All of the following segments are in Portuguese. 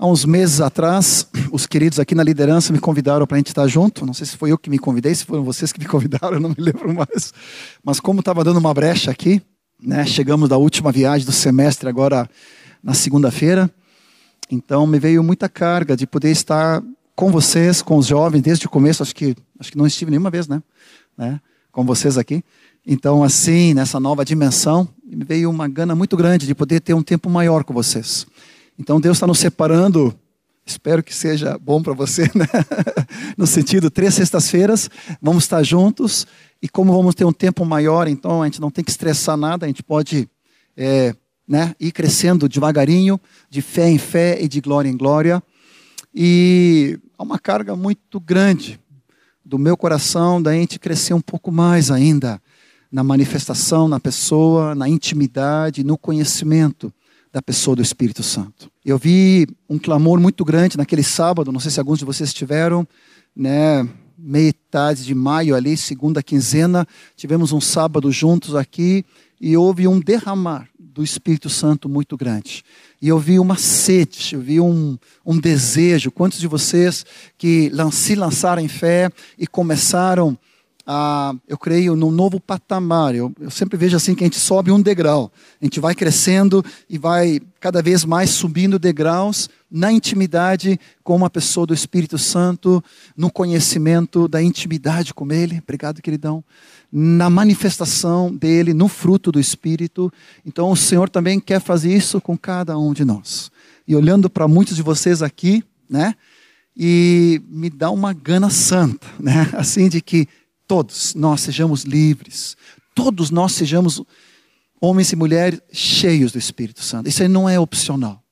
Há uns meses atrás, os queridos aqui na liderança me convidaram para a gente estar junto. Não sei se foi eu que me convidei, se foram vocês que me convidaram, eu não me lembro mais. Mas como estava dando uma brecha aqui, né, chegamos da última viagem do semestre agora na segunda-feira. Então me veio muita carga de poder estar com vocês, com os jovens, desde o começo. Acho que, acho que não estive nenhuma vez, né? né? Com vocês aqui. Então, assim, nessa nova dimensão, me veio uma gana muito grande de poder ter um tempo maior com vocês. Então Deus está nos separando. Espero que seja bom para você, né? no sentido, três sextas-feiras, vamos estar juntos. E como vamos ter um tempo maior, então a gente não tem que estressar nada, a gente pode é, né, ir crescendo devagarinho, de fé em fé e de glória em glória. E há uma carga muito grande do meu coração da gente crescer um pouco mais ainda na manifestação, na pessoa, na intimidade, no conhecimento da pessoa do Espírito Santo. Eu vi um clamor muito grande naquele sábado, não sei se alguns de vocês tiveram, né, metade de maio ali, segunda quinzena, tivemos um sábado juntos aqui e houve um derramar do Espírito Santo muito grande. E eu vi uma sede, eu vi um, um desejo. Quantos de vocês que se lançaram em fé e começaram ah, eu creio, num novo patamar. Eu, eu, sempre vejo assim que a gente sobe um degrau. A gente vai crescendo e vai cada vez mais subindo degraus na intimidade com uma pessoa do Espírito Santo, no conhecimento da intimidade com Ele. Obrigado, queridão. Na manifestação dele, no fruto do Espírito. Então, o Senhor também quer fazer isso com cada um de nós. E olhando para muitos de vocês aqui, né? E me dá uma gana santa, né? Assim de que todos nós sejamos livres, todos nós sejamos homens e mulheres cheios do Espírito Santo. Isso aí não é opcional.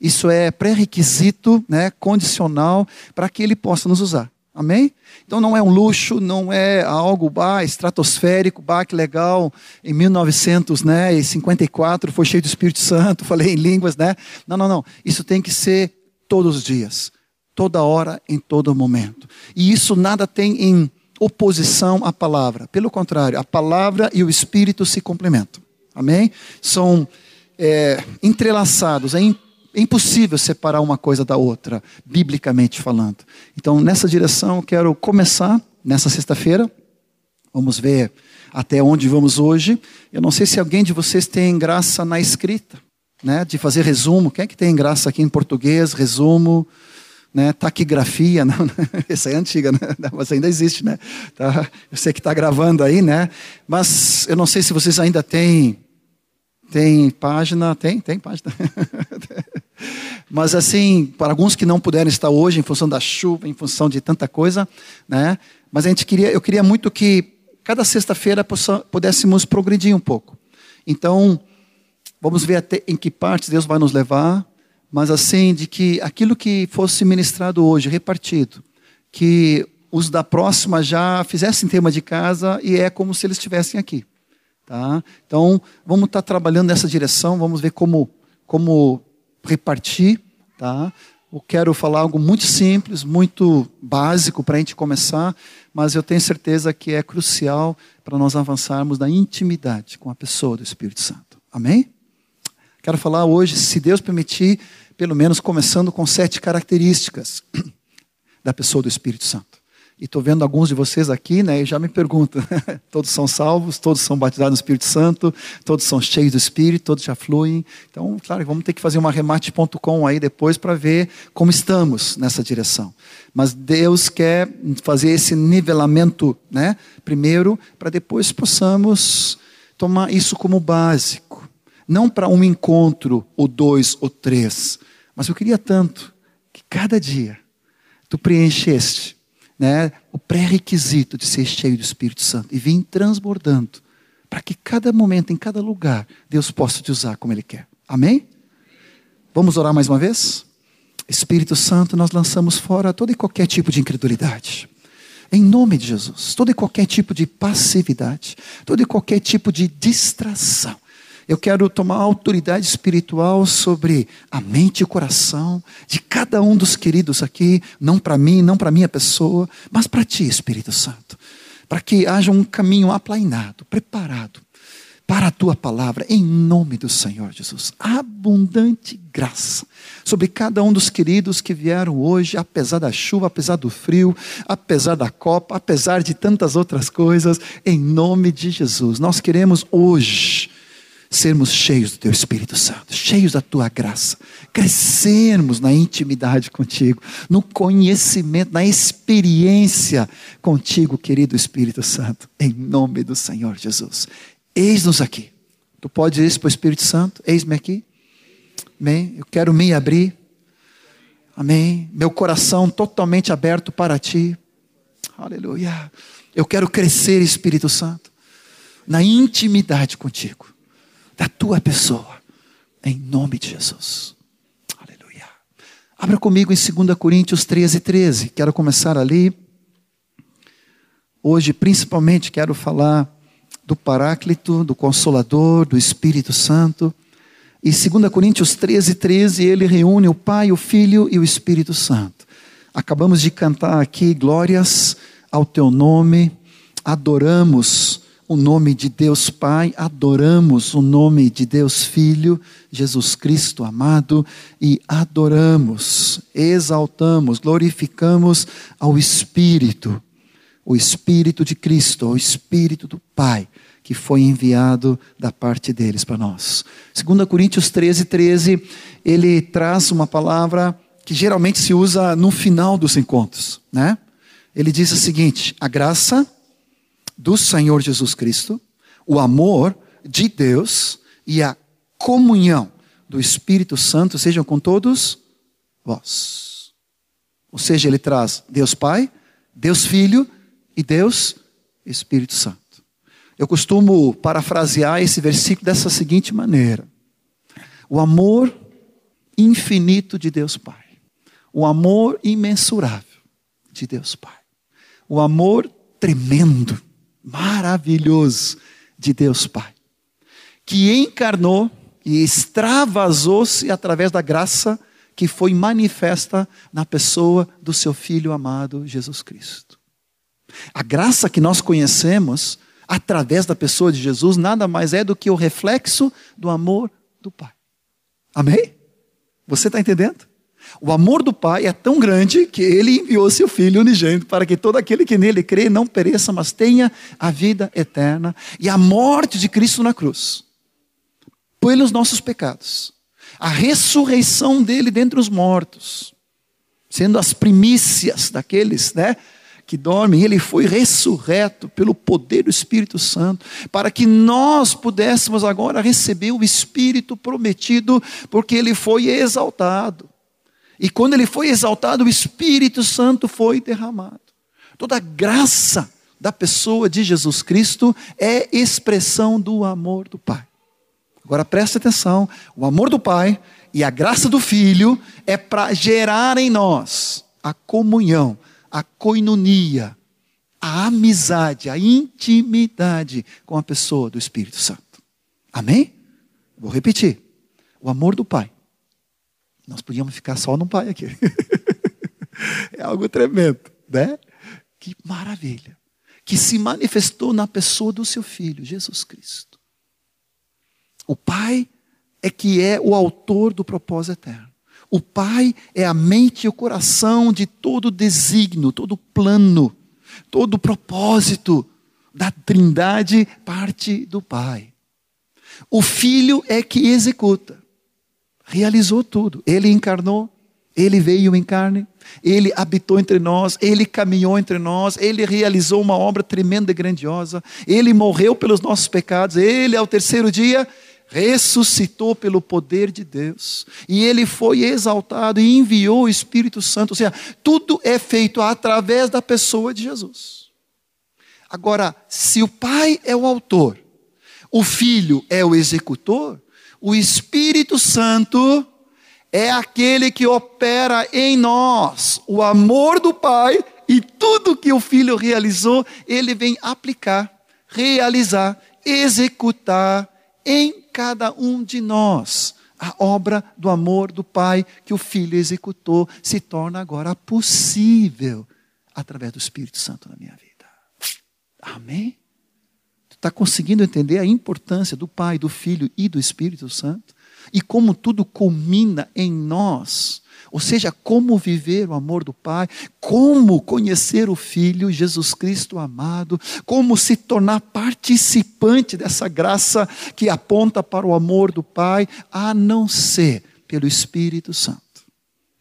Isso é pré-requisito, né, condicional para que ele possa nos usar. Amém? Então não é um luxo, não é algo bah, estratosférico, bah, que legal. Em 1954 né, foi cheio do Espírito Santo, falei em línguas, né? Não, não, não. Isso tem que ser todos os dias, toda hora, em todo momento. E isso nada tem em oposição à palavra. Pelo contrário, a palavra e o Espírito se complementam. Amém? São é, entrelaçados. É, é impossível separar uma coisa da outra, biblicamente falando. Então, nessa direção, quero começar nessa sexta-feira. Vamos ver até onde vamos hoje. Eu não sei se alguém de vocês tem graça na escrita, né? De fazer resumo. Quem é que tem graça aqui em português? Resumo né, taquigrafia, não, essa é antiga, né? mas ainda existe, né? Tá, eu sei que está gravando aí, né? Mas eu não sei se vocês ainda têm, tem página, tem, tem página. mas assim, para alguns que não puderam estar hoje em função da chuva, em função de tanta coisa, né? Mas a gente queria, eu queria muito que cada sexta-feira pudéssemos progredir um pouco. Então, vamos ver até em que partes Deus vai nos levar mas assim, de que aquilo que fosse ministrado hoje, repartido, que os da próxima já fizessem tema de casa e é como se eles estivessem aqui. Tá? Então, vamos estar tá trabalhando nessa direção, vamos ver como, como repartir. Tá? Eu quero falar algo muito simples, muito básico para a gente começar, mas eu tenho certeza que é crucial para nós avançarmos na intimidade com a pessoa do Espírito Santo. Amém? Quero falar hoje, se Deus permitir, pelo menos começando com sete características da pessoa do Espírito Santo. E estou vendo alguns de vocês aqui, né, e já me perguntam: todos são salvos, todos são batizados no Espírito Santo, todos são cheios do Espírito, todos já fluem. Então, claro, vamos ter que fazer uma remate.com aí depois para ver como estamos nessa direção. Mas Deus quer fazer esse nivelamento, né, primeiro, para depois possamos tomar isso como básico. Não para um encontro, ou dois, ou três, mas eu queria tanto que cada dia tu preencheste né, o pré-requisito de ser cheio do Espírito Santo e vir transbordando, para que cada momento, em cada lugar, Deus possa te usar como Ele quer. Amém? Vamos orar mais uma vez? Espírito Santo, nós lançamos fora todo e qualquer tipo de incredulidade. Em nome de Jesus, todo e qualquer tipo de passividade, todo e qualquer tipo de distração eu quero tomar autoridade espiritual sobre a mente e o coração de cada um dos queridos aqui, não para mim, não para minha pessoa, mas para ti, Espírito Santo. Para que haja um caminho aplainado, preparado, para a tua palavra, em nome do Senhor Jesus. Abundante graça sobre cada um dos queridos que vieram hoje, apesar da chuva, apesar do frio, apesar da copa, apesar de tantas outras coisas, em nome de Jesus. Nós queremos hoje sermos cheios do Teu Espírito Santo, cheios da Tua graça, crescermos na intimidade contigo, no conhecimento, na experiência contigo, querido Espírito Santo, em nome do Senhor Jesus. Eis-nos aqui. Tu podes ir para o Espírito Santo, eis-me aqui. Amém. Eu quero me abrir. Amém. Meu coração totalmente aberto para ti. Aleluia. Eu quero crescer, Espírito Santo, na intimidade contigo da tua pessoa, em nome de Jesus. Aleluia. Abra comigo em 2 Coríntios 13, 13. Quero começar ali. Hoje, principalmente, quero falar do Paráclito, do Consolador, do Espírito Santo. E 2 Coríntios 13, 13, ele reúne o Pai, o Filho e o Espírito Santo. Acabamos de cantar aqui glórias ao teu nome, adoramos o nome de Deus Pai, adoramos o nome de Deus Filho, Jesus Cristo amado, e adoramos, exaltamos, glorificamos ao Espírito, o Espírito de Cristo, o Espírito do Pai, que foi enviado da parte deles para nós. 2 Coríntios 13, 13, ele traz uma palavra que geralmente se usa no final dos encontros, né? Ele diz o seguinte: a graça do Senhor Jesus Cristo, o amor de Deus e a comunhão do Espírito Santo sejam com todos vós. Ou seja, ele traz Deus Pai, Deus Filho e Deus Espírito Santo. Eu costumo parafrasear esse versículo dessa seguinte maneira: o amor infinito de Deus Pai, o amor imensurável de Deus Pai, o amor tremendo maravilhoso de Deus Pai, que encarnou e extravasou-se através da graça que foi manifesta na pessoa do seu Filho amado Jesus Cristo. A graça que nós conhecemos através da pessoa de Jesus nada mais é do que o reflexo do amor do Pai. Amém? Você está entendendo? O amor do Pai é tão grande que ele enviou seu Filho unigênito para que todo aquele que nele crê não pereça, mas tenha a vida eterna. E a morte de Cristo na cruz, pelos nossos pecados, a ressurreição dele dentre os mortos, sendo as primícias daqueles, né? que dormem, ele foi ressurreto pelo poder do Espírito Santo, para que nós pudéssemos agora receber o Espírito prometido, porque ele foi exaltado. E quando ele foi exaltado, o Espírito Santo foi derramado. Toda a graça da pessoa de Jesus Cristo é expressão do amor do Pai. Agora preste atenção: o amor do Pai e a graça do Filho é para gerar em nós a comunhão, a coinonia, a amizade, a intimidade com a pessoa do Espírito Santo. Amém? Vou repetir: o amor do Pai nós podíamos ficar só no pai aqui. é algo tremendo, né? Que maravilha. Que se manifestou na pessoa do seu filho, Jesus Cristo. O Pai é que é o autor do propósito eterno. O Pai é a mente e o coração de todo desígnio, todo plano, todo propósito da Trindade parte do Pai. O Filho é que executa realizou tudo. Ele encarnou, ele veio em carne, ele habitou entre nós, ele caminhou entre nós, ele realizou uma obra tremenda e grandiosa, ele morreu pelos nossos pecados, ele ao terceiro dia ressuscitou pelo poder de Deus, e ele foi exaltado e enviou o Espírito Santo, ou seja, tudo é feito através da pessoa de Jesus. Agora, se o Pai é o autor, o Filho é o executor, o Espírito Santo é aquele que opera em nós o amor do Pai e tudo que o Filho realizou, ele vem aplicar, realizar, executar em cada um de nós. A obra do amor do Pai que o Filho executou se torna agora possível através do Espírito Santo na minha vida. Amém? Está conseguindo entender a importância do Pai, do Filho e do Espírito Santo? E como tudo culmina em nós. Ou seja, como viver o amor do Pai, como conhecer o Filho, Jesus Cristo amado, como se tornar participante dessa graça que aponta para o amor do Pai, a não ser pelo Espírito Santo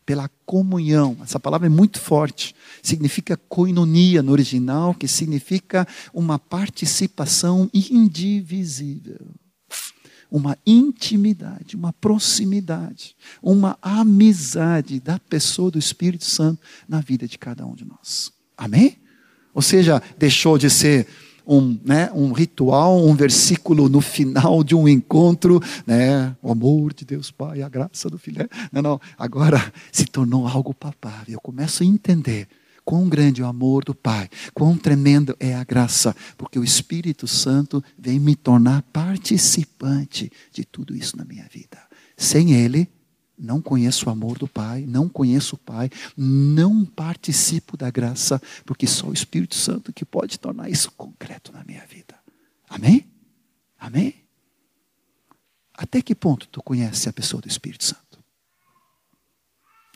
pela comunhão. Essa palavra é muito forte. Significa koinonia no original, que significa uma participação indivisível. Uma intimidade, uma proximidade, uma amizade da pessoa do Espírito Santo na vida de cada um de nós. Amém? Ou seja, deixou de ser um, né, um ritual, um versículo no final de um encontro, né, o amor de Deus Pai, a graça do Filho. Não, não, agora se tornou algo palpável. Eu começo a entender quão grande é o amor do Pai, quão tremendo é a graça, porque o Espírito Santo vem me tornar participante de tudo isso na minha vida. Sem Ele, não conheço o amor do Pai, não conheço o Pai, não participo da graça, porque só o Espírito Santo que pode tornar isso concreto na minha vida. Amém? Amém? Até que ponto tu conhece a pessoa do Espírito Santo?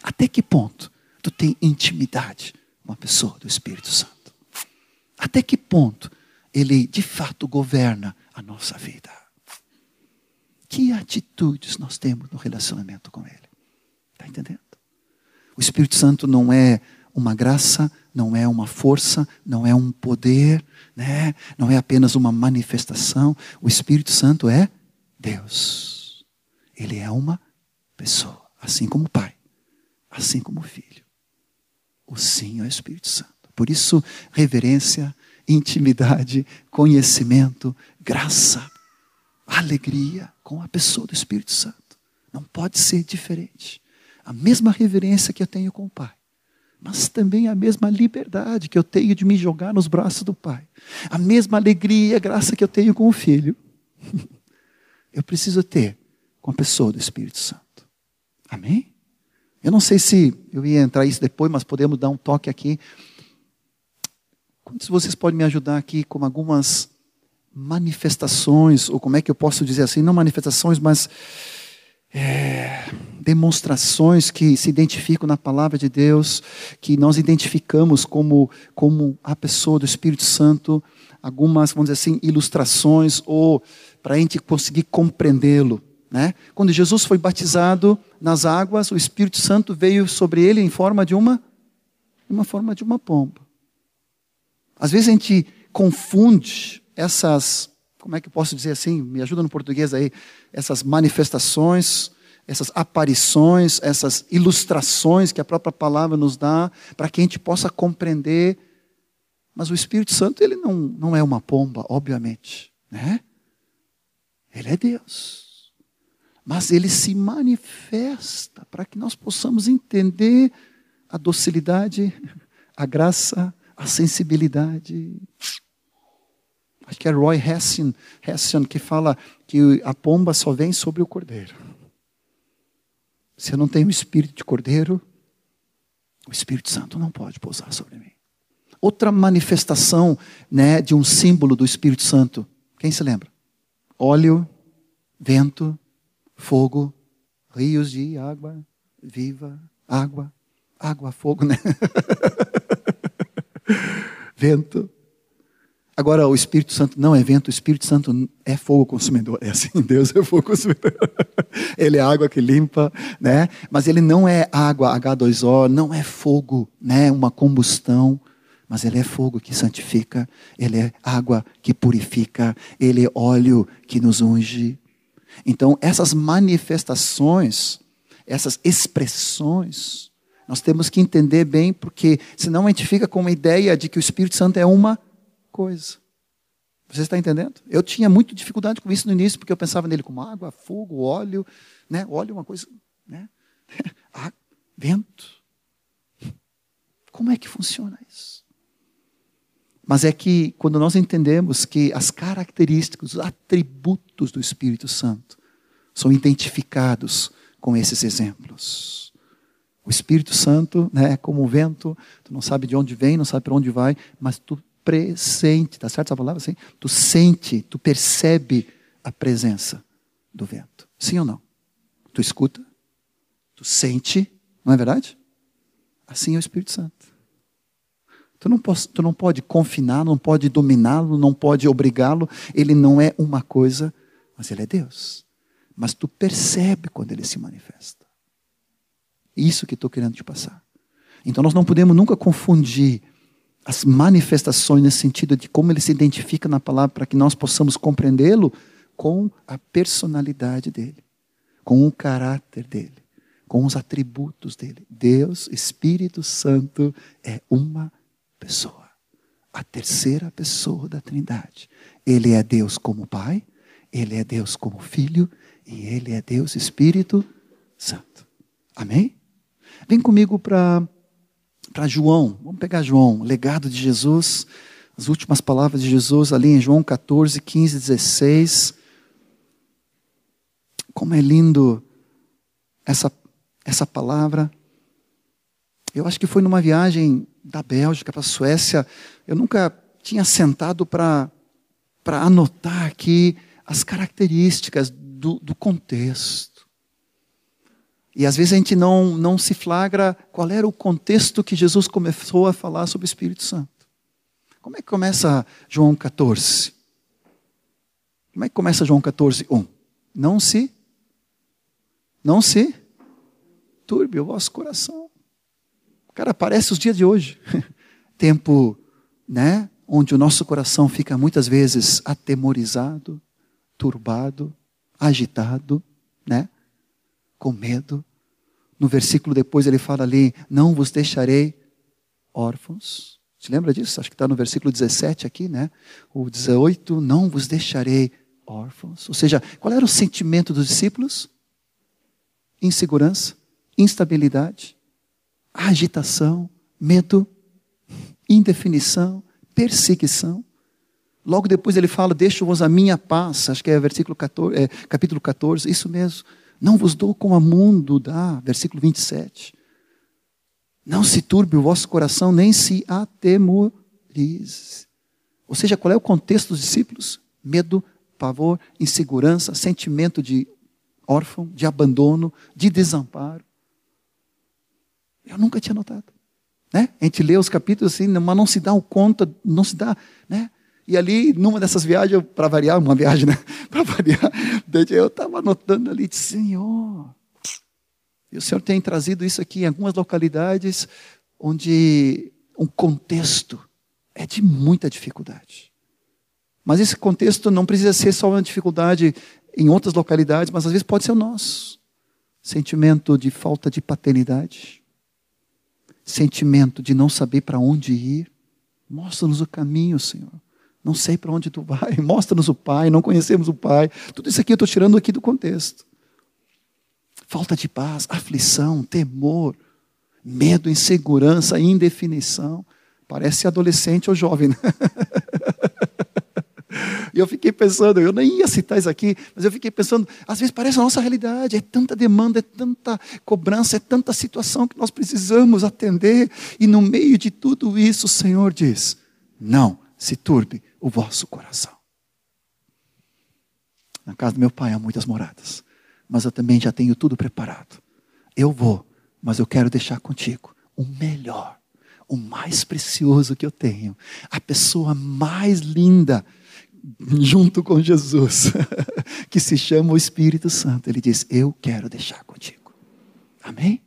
Até que ponto tu tem intimidade com a pessoa do Espírito Santo? Até que ponto ele de fato governa a nossa vida? Que atitudes nós temos no relacionamento com Ele? Está entendendo? O Espírito Santo não é uma graça, não é uma força, não é um poder, né? não é apenas uma manifestação. O Espírito Santo é Deus. Ele é uma pessoa, assim como o Pai, assim como o Filho. O Sim é o Espírito Santo. Por isso, reverência, intimidade, conhecimento, graça, alegria com a pessoa do Espírito Santo. Não pode ser diferente. A mesma reverência que eu tenho com o Pai, mas também a mesma liberdade que eu tenho de me jogar nos braços do Pai. A mesma alegria e graça que eu tenho com o Filho. eu preciso ter com a pessoa do Espírito Santo. Amém? Eu não sei se eu ia entrar isso depois, mas podemos dar um toque aqui. Quantos de vocês podem me ajudar aqui com algumas manifestações, ou como é que eu posso dizer assim, não manifestações, mas é, demonstrações que se identificam na palavra de Deus, que nós identificamos como, como a pessoa do Espírito Santo, algumas, vamos dizer assim, ilustrações, ou para a gente conseguir compreendê-lo. Né? Quando Jesus foi batizado nas águas, o Espírito Santo veio sobre ele em forma de uma, uma forma de uma pomba. Às vezes a gente confunde essas, como é que posso dizer assim? Me ajuda no português aí. Essas manifestações, essas aparições, essas ilustrações que a própria palavra nos dá, para que a gente possa compreender. Mas o Espírito Santo, ele não, não é uma pomba, obviamente. Né? Ele é Deus. Mas ele se manifesta para que nós possamos entender a docilidade, a graça, a sensibilidade. Acho que é Roy Hession, Hession que fala que a pomba só vem sobre o cordeiro. Se eu não tenho o espírito de cordeiro, o Espírito Santo não pode pousar sobre mim. Outra manifestação né, de um símbolo do Espírito Santo, quem se lembra? Óleo, vento, fogo, rios de água viva, água, água, fogo, né? vento, Agora, o Espírito Santo não é vento, o Espírito Santo é fogo consumidor. É assim, Deus é fogo consumidor. ele é água que limpa, né? Mas ele não é água H2O, não é fogo, né? Uma combustão. Mas ele é fogo que santifica, ele é água que purifica, ele é óleo que nos unge. Então, essas manifestações, essas expressões, nós temos que entender bem, porque senão a gente fica com uma ideia de que o Espírito Santo é uma coisa. Você está entendendo? Eu tinha muita dificuldade com isso no início, porque eu pensava nele como água, fogo, óleo, né? Óleo é uma coisa, né? Ah, vento. Como é que funciona isso? Mas é que quando nós entendemos que as características, os atributos do Espírito Santo são identificados com esses exemplos. O Espírito Santo, né, é como o vento, tu não sabe de onde vem, não sabe para onde vai, mas tu presente. Tá certo essa palavra assim? Tu sente, tu percebe a presença do vento. Sim ou não? Tu escuta, tu sente, não é verdade? Assim é o Espírito Santo. Tu não, pode, tu não pode confinar, não pode dominá-lo, não pode obrigá-lo. Ele não é uma coisa, mas ele é Deus. Mas tu percebe quando ele se manifesta. Isso que estou querendo te passar. Então nós não podemos nunca confundir as manifestações nesse sentido de como ele se identifica na palavra para que nós possamos compreendê-lo com a personalidade dele, com o caráter dele, com os atributos dele. Deus, Espírito Santo, é uma pessoa, a terceira pessoa da Trindade. Ele é Deus como Pai, ele é Deus como Filho e ele é Deus Espírito Santo. Amém? Vem comigo para para João. Vamos pegar João, legado de Jesus, as últimas palavras de Jesus ali em João 14, 15, 16. Como é lindo essa, essa palavra. Eu acho que foi numa viagem da Bélgica para a Suécia. Eu nunca tinha sentado para anotar aqui as características do, do contexto. E às vezes a gente não, não se flagra qual era o contexto que Jesus começou a falar sobre o Espírito Santo. Como é que começa João 14? Como é que começa João 14, 1? Não se, não se turbe o vosso coração. Cara, parece os dias de hoje. Tempo, né? Onde o nosso coração fica muitas vezes atemorizado, turbado, agitado, né? Com medo. No versículo depois ele fala ali: Não vos deixarei órfãos. Se lembra disso? Acho que está no versículo 17 aqui, né? O 18: Não vos deixarei órfãos. Ou seja, qual era o sentimento dos discípulos? Insegurança, instabilidade, agitação, medo, indefinição, perseguição. Logo depois ele fala: Deixo-vos a minha paz. Acho que é versículo 14, é, capítulo 14, isso mesmo. Não vos dou como a mundo dá. Versículo 27. Não se turbe o vosso coração, nem se atemorize. Ou seja, qual é o contexto dos discípulos? Medo, pavor, insegurança, sentimento de órfão, de abandono, de desamparo. Eu nunca tinha notado. Né? A gente lê os capítulos assim, mas não se dá o conta, não se dá, né? E ali, numa dessas viagens, para variar, uma viagem, né? para variar, eu estava anotando ali, disse, Senhor, e o Senhor tem trazido isso aqui em algumas localidades onde um contexto é de muita dificuldade. Mas esse contexto não precisa ser só uma dificuldade em outras localidades, mas às vezes pode ser o nosso. Sentimento de falta de paternidade, sentimento de não saber para onde ir. Mostra-nos o caminho, Senhor. Não sei para onde tu vai. Mostra-nos o Pai. Não conhecemos o Pai. Tudo isso aqui eu estou tirando aqui do contexto. Falta de paz, aflição, temor, medo, insegurança, indefinição. Parece adolescente ou jovem, né? E eu fiquei pensando, eu nem ia citar isso aqui, mas eu fiquei pensando, às vezes parece a nossa realidade, é tanta demanda, é tanta cobrança, é tanta situação que nós precisamos atender, e no meio de tudo isso o Senhor diz: não se turbe o vosso coração. Na casa do meu pai há muitas moradas, mas eu também já tenho tudo preparado. Eu vou, mas eu quero deixar contigo o melhor, o mais precioso que eu tenho, a pessoa mais linda junto com Jesus, que se chama o Espírito Santo. Ele diz: Eu quero deixar contigo. Amém?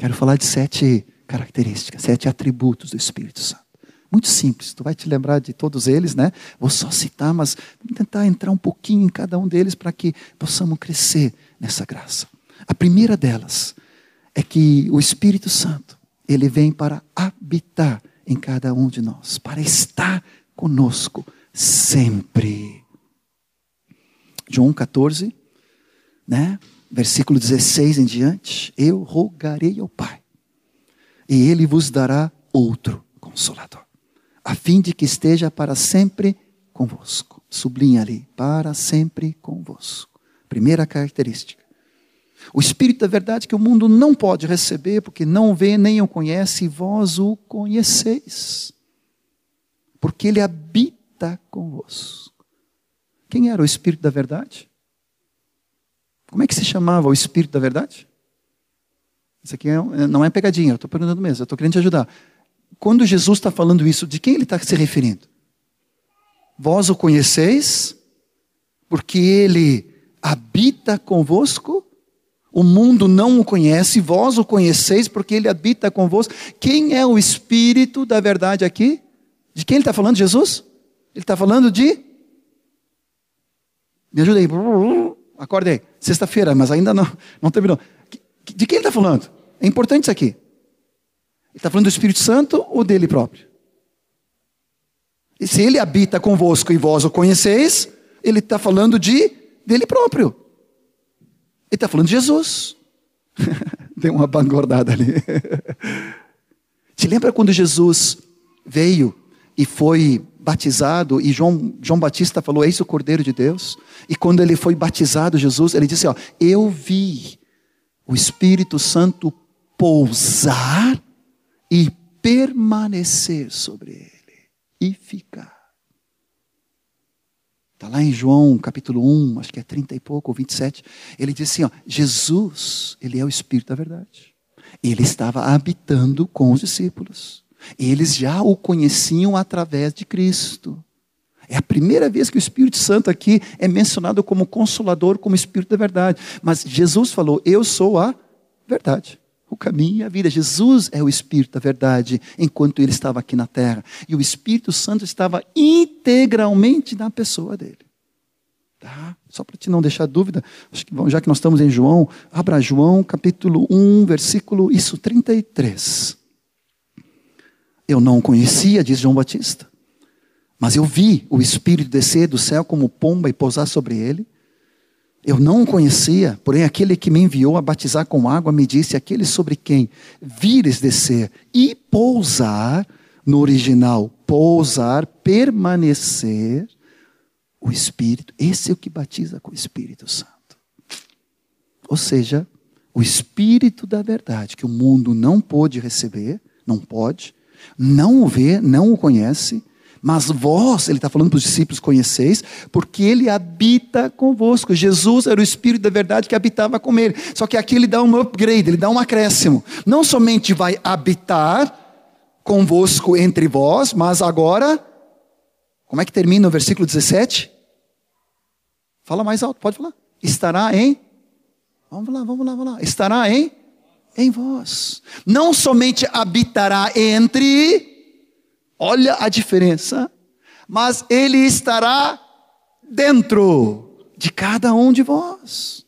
Quero falar de sete características, sete atributos do Espírito Santo. Muito simples, tu vai te lembrar de todos eles, né? Vou só citar, mas vamos tentar entrar um pouquinho em cada um deles para que possamos crescer nessa graça. A primeira delas é que o Espírito Santo, ele vem para habitar em cada um de nós, para estar conosco sempre. João 14, né? Versículo 16 em diante, eu rogarei ao Pai, e ele vos dará outro consolador, a fim de que esteja para sempre convosco. Sublinha ali, para sempre convosco. Primeira característica. O Espírito da verdade que o mundo não pode receber, porque não vê nem o conhece, e vós o conheceis. Porque ele habita convosco. Quem era o Espírito da verdade? Como é que se chamava o Espírito da verdade? Isso aqui é, não é pegadinha, eu estou perguntando mesmo, eu estou querendo te ajudar. Quando Jesus está falando isso, de quem ele está se referindo? Vós o conheceis, porque ele habita convosco. O mundo não o conhece, vós o conheceis, porque ele habita convosco. Quem é o Espírito da verdade aqui? De quem ele está falando, Jesus? Ele está falando de. Me ajuda aí. Acordei. Sexta-feira, mas ainda não, não terminou. De quem ele está falando? É importante isso aqui. Ele está falando do Espírito Santo ou dele próprio? E se ele habita convosco e vós o conheceis, ele está falando de dele próprio. Ele está falando de Jesus. Deu uma bangordada ali. Te lembra quando Jesus veio e foi batizado e João, João Batista falou: Eis o Cordeiro de Deus. E quando ele foi batizado, Jesus, ele disse: ó, Eu vi o Espírito Santo pousar e permanecer sobre ele e ficar. Está lá em João capítulo 1, acho que é 30 e pouco, ou 27. Ele diz assim: ó, Jesus, ele é o Espírito da verdade. Ele estava habitando com os discípulos. Eles já o conheciam através de Cristo. É a primeira vez que o Espírito Santo aqui é mencionado como consolador, como Espírito da verdade. Mas Jesus falou: Eu sou a verdade, o caminho e a vida. Jesus é o Espírito da verdade, enquanto ele estava aqui na terra. E o Espírito Santo estava integralmente na pessoa dele. Tá? Só para te não deixar dúvida, que, já que nós estamos em João, abra João capítulo 1, versículo isso, 33. Eu não conhecia, diz João Batista, mas eu vi o Espírito descer do céu como pomba e pousar sobre ele. Eu não o conhecia, porém aquele que me enviou a batizar com água me disse: aquele sobre quem vires descer e pousar, no original, pousar, permanecer, o Espírito, esse é o que batiza com o Espírito Santo. Ou seja, o Espírito da verdade, que o mundo não pôde receber, não pode, não o vê, não o conhece, mas vós, ele está falando para os discípulos, conheceis, porque ele habita convosco. Jesus era o Espírito da verdade que habitava com ele. Só que aqui ele dá um upgrade, ele dá um acréscimo. Não somente vai habitar convosco entre vós, mas agora, como é que termina o versículo 17? Fala mais alto, pode falar. Estará em. Vamos lá, vamos lá, vamos lá. Estará em em vós. Não somente habitará entre, olha a diferença, mas ele estará dentro de cada um de vós.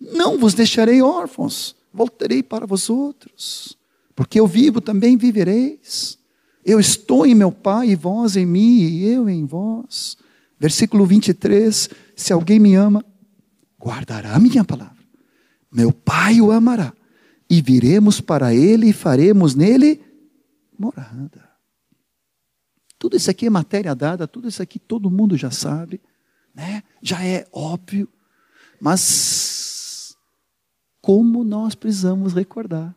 Não vos deixarei órfãos, voltarei para vós outros, porque eu vivo também vivereis. Eu estou em meu Pai, e vós em mim, e eu em vós. Versículo 23: Se alguém me ama, guardará a minha palavra. Meu Pai o amará e viremos para ele e faremos nele morada. Tudo isso aqui é matéria dada, tudo isso aqui todo mundo já sabe, né? já é óbvio, mas como nós precisamos recordar?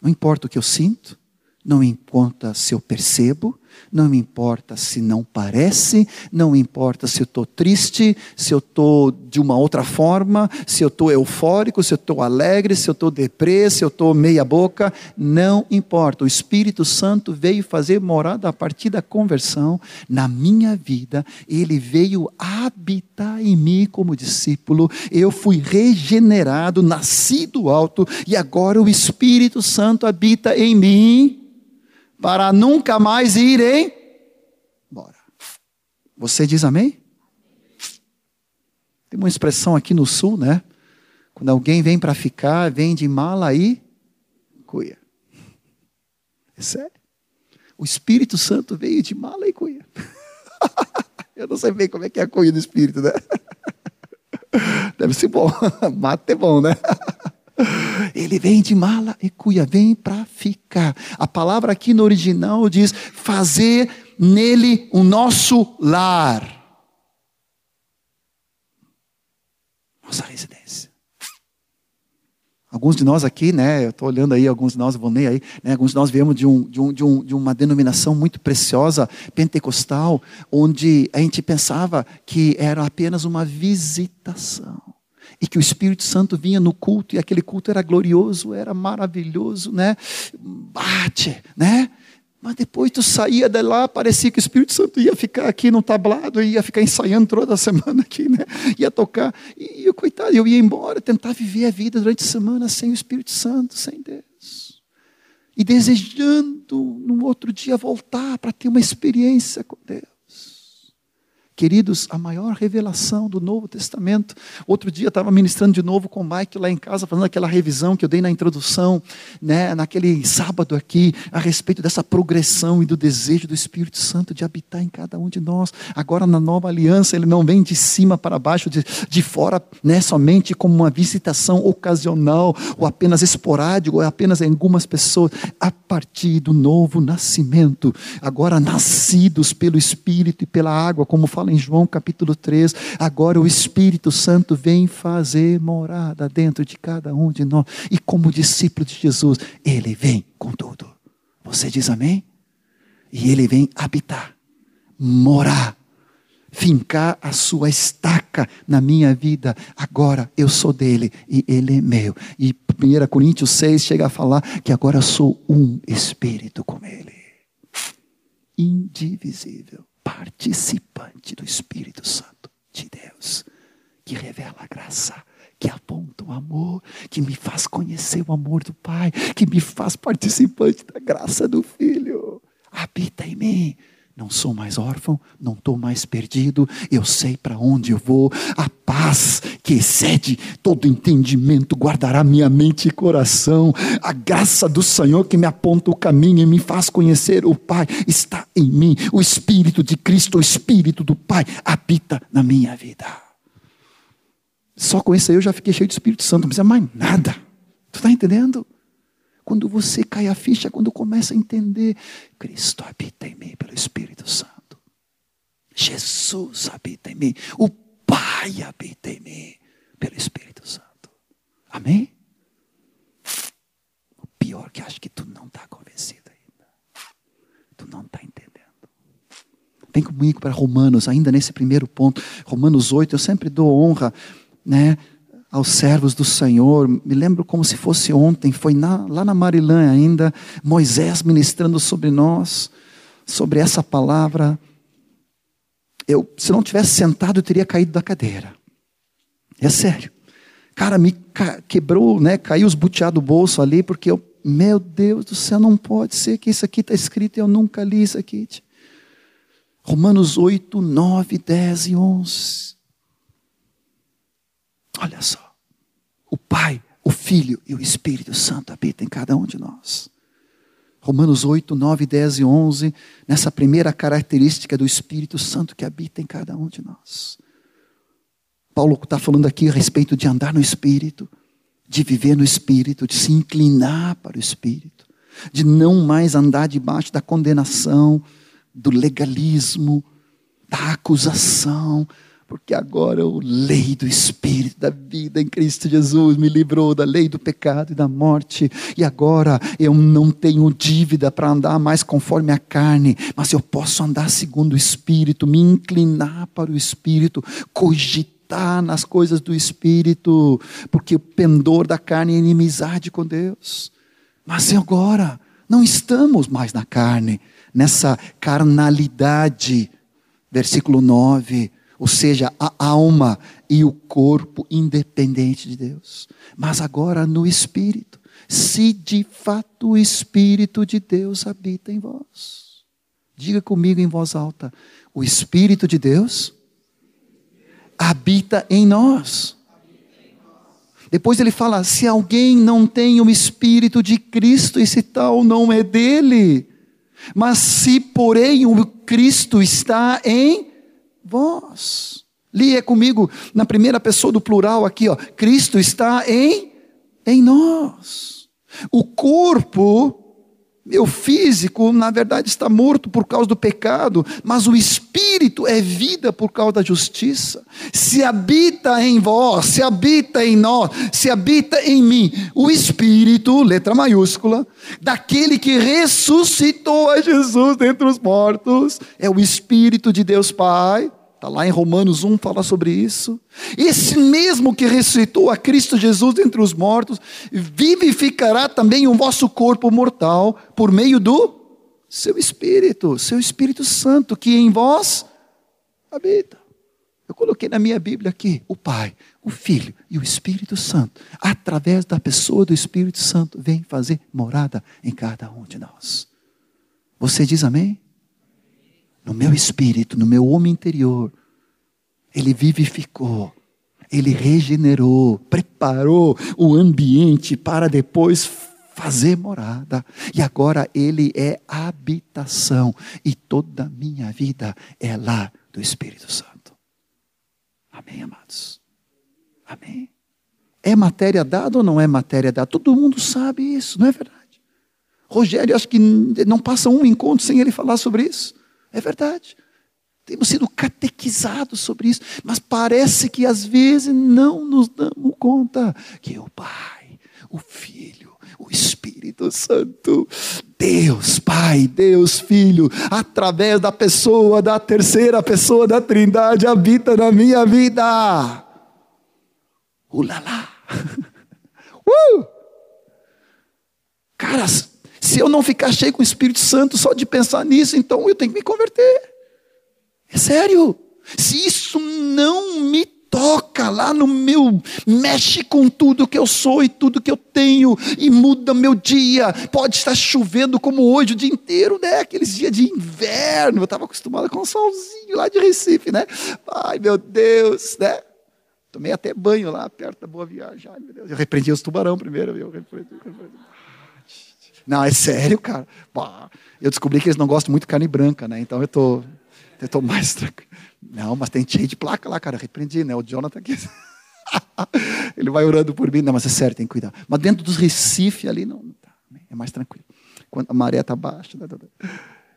Não importa o que eu sinto, não importa se eu percebo, não me importa se não parece, não importa se eu estou triste, se eu estou de uma outra forma, se eu estou eufórico, se eu estou alegre, se eu estou deprê, se eu estou meia boca, não importa. O Espírito Santo veio fazer morada a partir da conversão na minha vida. Ele veio habitar em mim como discípulo. Eu fui regenerado, nasci do alto e agora o Espírito Santo habita em mim para nunca mais irem embora. Você diz amém? Tem uma expressão aqui no sul, né? Quando alguém vem para ficar, vem de mala e cuia. É sério. O Espírito Santo veio de mala e cuia. Eu não sei bem como é que é a cuia do Espírito, né? Deve ser bom. Mate é bom, né? Ele vem de mala e cuia, vem para ficar. A palavra aqui no original diz fazer nele o nosso lar. Nossa residência. Alguns de nós aqui, né, eu estou olhando aí, alguns de nós, Vonei aí, né, alguns de nós viemos de, um, de, um, de, um, de uma denominação muito preciosa, pentecostal, onde a gente pensava que era apenas uma visitação. E que o Espírito Santo vinha no culto, e aquele culto era glorioso, era maravilhoso, né? Bate, né? Mas depois tu saía de lá, parecia que o Espírito Santo ia ficar aqui no tablado, ia ficar ensaiando toda semana aqui, né? Ia tocar. E eu, coitado, eu ia embora, tentar viver a vida durante a semana sem o Espírito Santo, sem Deus. E desejando, num outro dia, voltar para ter uma experiência com Deus. Queridos, a maior revelação do Novo Testamento. Outro dia estava ministrando de novo com o Mike lá em casa, fazendo aquela revisão que eu dei na introdução, né, naquele sábado aqui, a respeito dessa progressão e do desejo do Espírito Santo de habitar em cada um de nós. Agora, na nova aliança, ele não vem de cima para baixo, de, de fora, né, somente como uma visitação ocasional, ou apenas esporádico, ou apenas em algumas pessoas. A partir do novo nascimento, agora nascidos pelo Espírito e pela água, como fala fala em João capítulo 3, agora o Espírito Santo vem fazer morada dentro de cada um de nós. E como discípulo de Jesus, ele vem com tudo. Você diz amém? E ele vem habitar, morar, fincar a sua estaca na minha vida. Agora eu sou dele e ele é meu. E 1 Coríntios 6 chega a falar que agora sou um espírito com ele. Indivisível participante do Espírito Santo de Deus, que revela a graça, que aponta o amor, que me faz conhecer o amor do Pai, que me faz participante da graça do Filho. Habita em mim não sou mais órfão, não estou mais perdido, eu sei para onde eu vou. A paz que excede todo entendimento guardará minha mente e coração. A graça do Senhor que me aponta o caminho e me faz conhecer o Pai está em mim. O Espírito de Cristo, o Espírito do Pai, habita na minha vida. Só com isso aí eu já fiquei cheio de Espírito Santo, não precisa mais nada. Tu está entendendo? Quando você cai a ficha, quando começa a entender, Cristo habita em mim pelo Espírito Santo. Jesus habita em mim. O Pai habita em mim pelo Espírito Santo. Amém? O pior que acho que tu não está convencido ainda. Tu não está entendendo. Vem comigo para Romanos, ainda nesse primeiro ponto. Romanos 8, eu sempre dou honra, né? Aos servos do Senhor. Me lembro como se fosse ontem, foi na, lá na Marilã ainda, Moisés ministrando sobre nós, sobre essa palavra. Eu, se não tivesse sentado, eu teria caído da cadeira. É sério. Cara, me quebrou, né? Caiu os buteados do bolso ali, porque eu, meu Deus do céu, não pode ser que isso aqui está escrito e eu nunca li isso aqui. Romanos 8, 9, 10 e 11. Olha só. O Pai, o Filho e o Espírito Santo habitam em cada um de nós. Romanos 8, 9, 10 e 11, nessa primeira característica do Espírito Santo que habita em cada um de nós. Paulo está falando aqui a respeito de andar no Espírito, de viver no Espírito, de se inclinar para o Espírito, de não mais andar debaixo da condenação, do legalismo, da acusação, porque agora a lei do Espírito, da vida em Cristo Jesus me livrou da lei do pecado e da morte. E agora eu não tenho dívida para andar mais conforme a carne, mas eu posso andar segundo o Espírito, me inclinar para o Espírito, cogitar nas coisas do Espírito, porque o pendor da carne é inimizade com Deus. Mas agora não estamos mais na carne, nessa carnalidade. Versículo 9 ou seja, a alma e o corpo independente de Deus, mas agora no Espírito, se de fato o Espírito de Deus habita em vós. Diga comigo em voz alta: o Espírito de Deus habita em nós. Depois ele fala: se alguém não tem o Espírito de Cristo, esse tal não é dele. Mas se, porém, o Cristo está em vós. Lia comigo na primeira pessoa do plural aqui, ó. Cristo está em em nós. O corpo meu físico, na verdade, está morto por causa do pecado, mas o espírito é vida por causa da justiça. Se habita em vós, se habita em nós, se habita em mim, o espírito, letra maiúscula, daquele que ressuscitou a Jesus dentre os mortos, é o espírito de Deus Pai Está lá em Romanos 1, fala sobre isso. Esse mesmo que ressuscitou a Cristo Jesus entre os mortos, vivificará também o vosso corpo mortal por meio do seu Espírito, seu Espírito Santo, que em vós habita. Eu coloquei na minha Bíblia aqui o Pai, o Filho e o Espírito Santo, através da pessoa do Espírito Santo, vem fazer morada em cada um de nós. Você diz amém? No meu espírito, no meu homem interior, ele vivificou, ele regenerou, preparou o ambiente para depois fazer morada. E agora ele é habitação, e toda a minha vida é lá do Espírito Santo. Amém, amados? Amém? É matéria dada ou não é matéria dada? Todo mundo sabe isso, não é verdade? Rogério, acho que não passa um encontro sem ele falar sobre isso. É verdade. Temos sido catequizados sobre isso, mas parece que às vezes não nos damos conta que o Pai, o Filho, o Espírito Santo, Deus Pai, Deus Filho, através da pessoa, da terceira pessoa da Trindade, habita na minha vida. Ulala! Uh! Caras, se eu não ficar cheio com o Espírito Santo só de pensar nisso, então eu tenho que me converter. É sério. Se isso não me toca lá no meu, mexe com tudo que eu sou e tudo que eu tenho e muda meu dia. Pode estar chovendo como hoje o dia inteiro, né? Aqueles dias de inverno. Eu estava acostumado com um solzinho lá de Recife, né? Ai, meu Deus, né? Tomei até banho lá perto da Boa Viagem. Ai, meu Deus. Eu repreendi os tubarão primeiro. Eu repreendi, repreendi. Não, é sério, cara. eu descobri que eles não gostam muito de carne branca, né? Então eu tô, eu tô mais tranquilo. Não, mas tem cheio de placa lá, cara. Repreendi, né? O Jonathan aqui. Ele vai orando por mim. Não, mas é sério, tem que cuidar. Mas dentro dos Recife ali, não, tá. É mais tranquilo. Quando a maré está baixa. Né?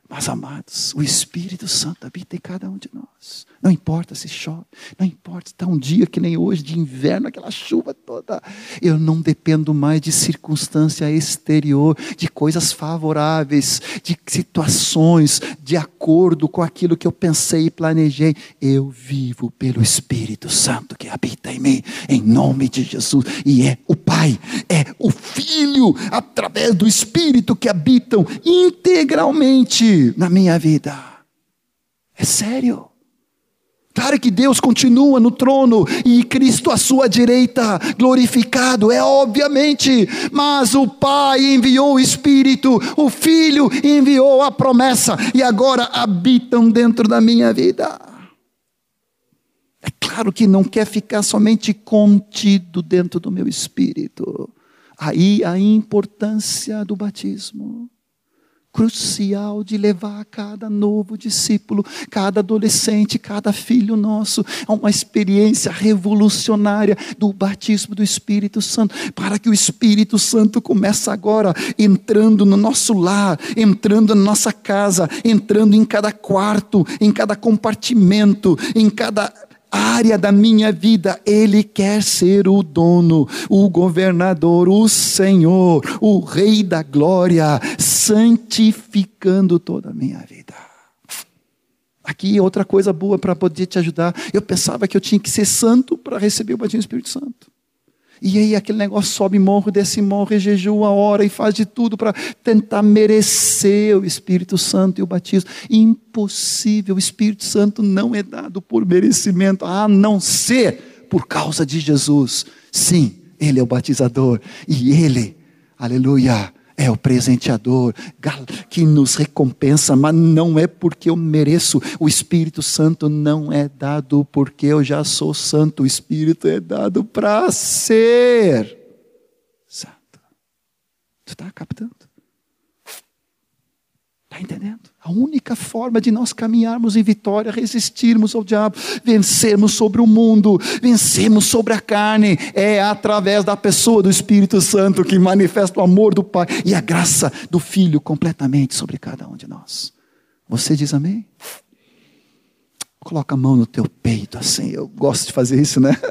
Mas, amados, o Espírito Santo habita em cada um de nós. Não importa se chove, não importa se está um dia que nem hoje, de inverno, aquela chuva toda. Eu não dependo mais de circunstância exterior, de coisas favoráveis, de situações de acordo com aquilo que eu pensei e planejei. Eu vivo pelo Espírito Santo que habita em mim, em nome de Jesus. E é o Pai, é o Filho, através do Espírito que habitam integralmente na minha vida. É sério. Claro que Deus continua no trono e Cristo à sua direita, glorificado, é obviamente, mas o Pai enviou o Espírito, o Filho enviou a promessa e agora habitam dentro da minha vida. É claro que não quer ficar somente contido dentro do meu espírito. Aí a importância do batismo crucial de levar cada novo discípulo, cada adolescente, cada filho nosso a uma experiência revolucionária do batismo do Espírito Santo, para que o Espírito Santo comece agora entrando no nosso lar, entrando na nossa casa, entrando em cada quarto, em cada compartimento, em cada área da minha vida, Ele quer ser o dono, o governador, o Senhor, o Rei da glória, santificando toda a minha vida. Aqui outra coisa boa para poder te ajudar. Eu pensava que eu tinha que ser santo para receber o batismo do Espírito Santo. E aí aquele negócio sobe morro, desce morro, e jejua, hora e faz de tudo para tentar merecer o Espírito Santo e o batismo. Impossível, o Espírito Santo não é dado por merecimento, a não ser por causa de Jesus. Sim, Ele é o batizador e Ele, aleluia, é o presenteador que nos recompensa, mas não é porque eu mereço. O Espírito Santo não é dado porque eu já sou santo. O Espírito é dado para ser santo. Tu está captando? Está entendendo? A única forma de nós caminharmos em vitória, resistirmos ao diabo, vencermos sobre o mundo, vencermos sobre a carne, é através da pessoa do Espírito Santo que manifesta o amor do Pai e a graça do Filho completamente sobre cada um de nós. Você diz amém? Coloca a mão no teu peito assim, eu gosto de fazer isso, né?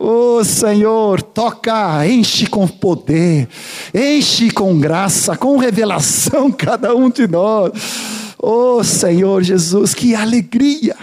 Oh Senhor, toca, enche com poder, enche com graça, com revelação cada um de nós. Oh Senhor Jesus, que alegria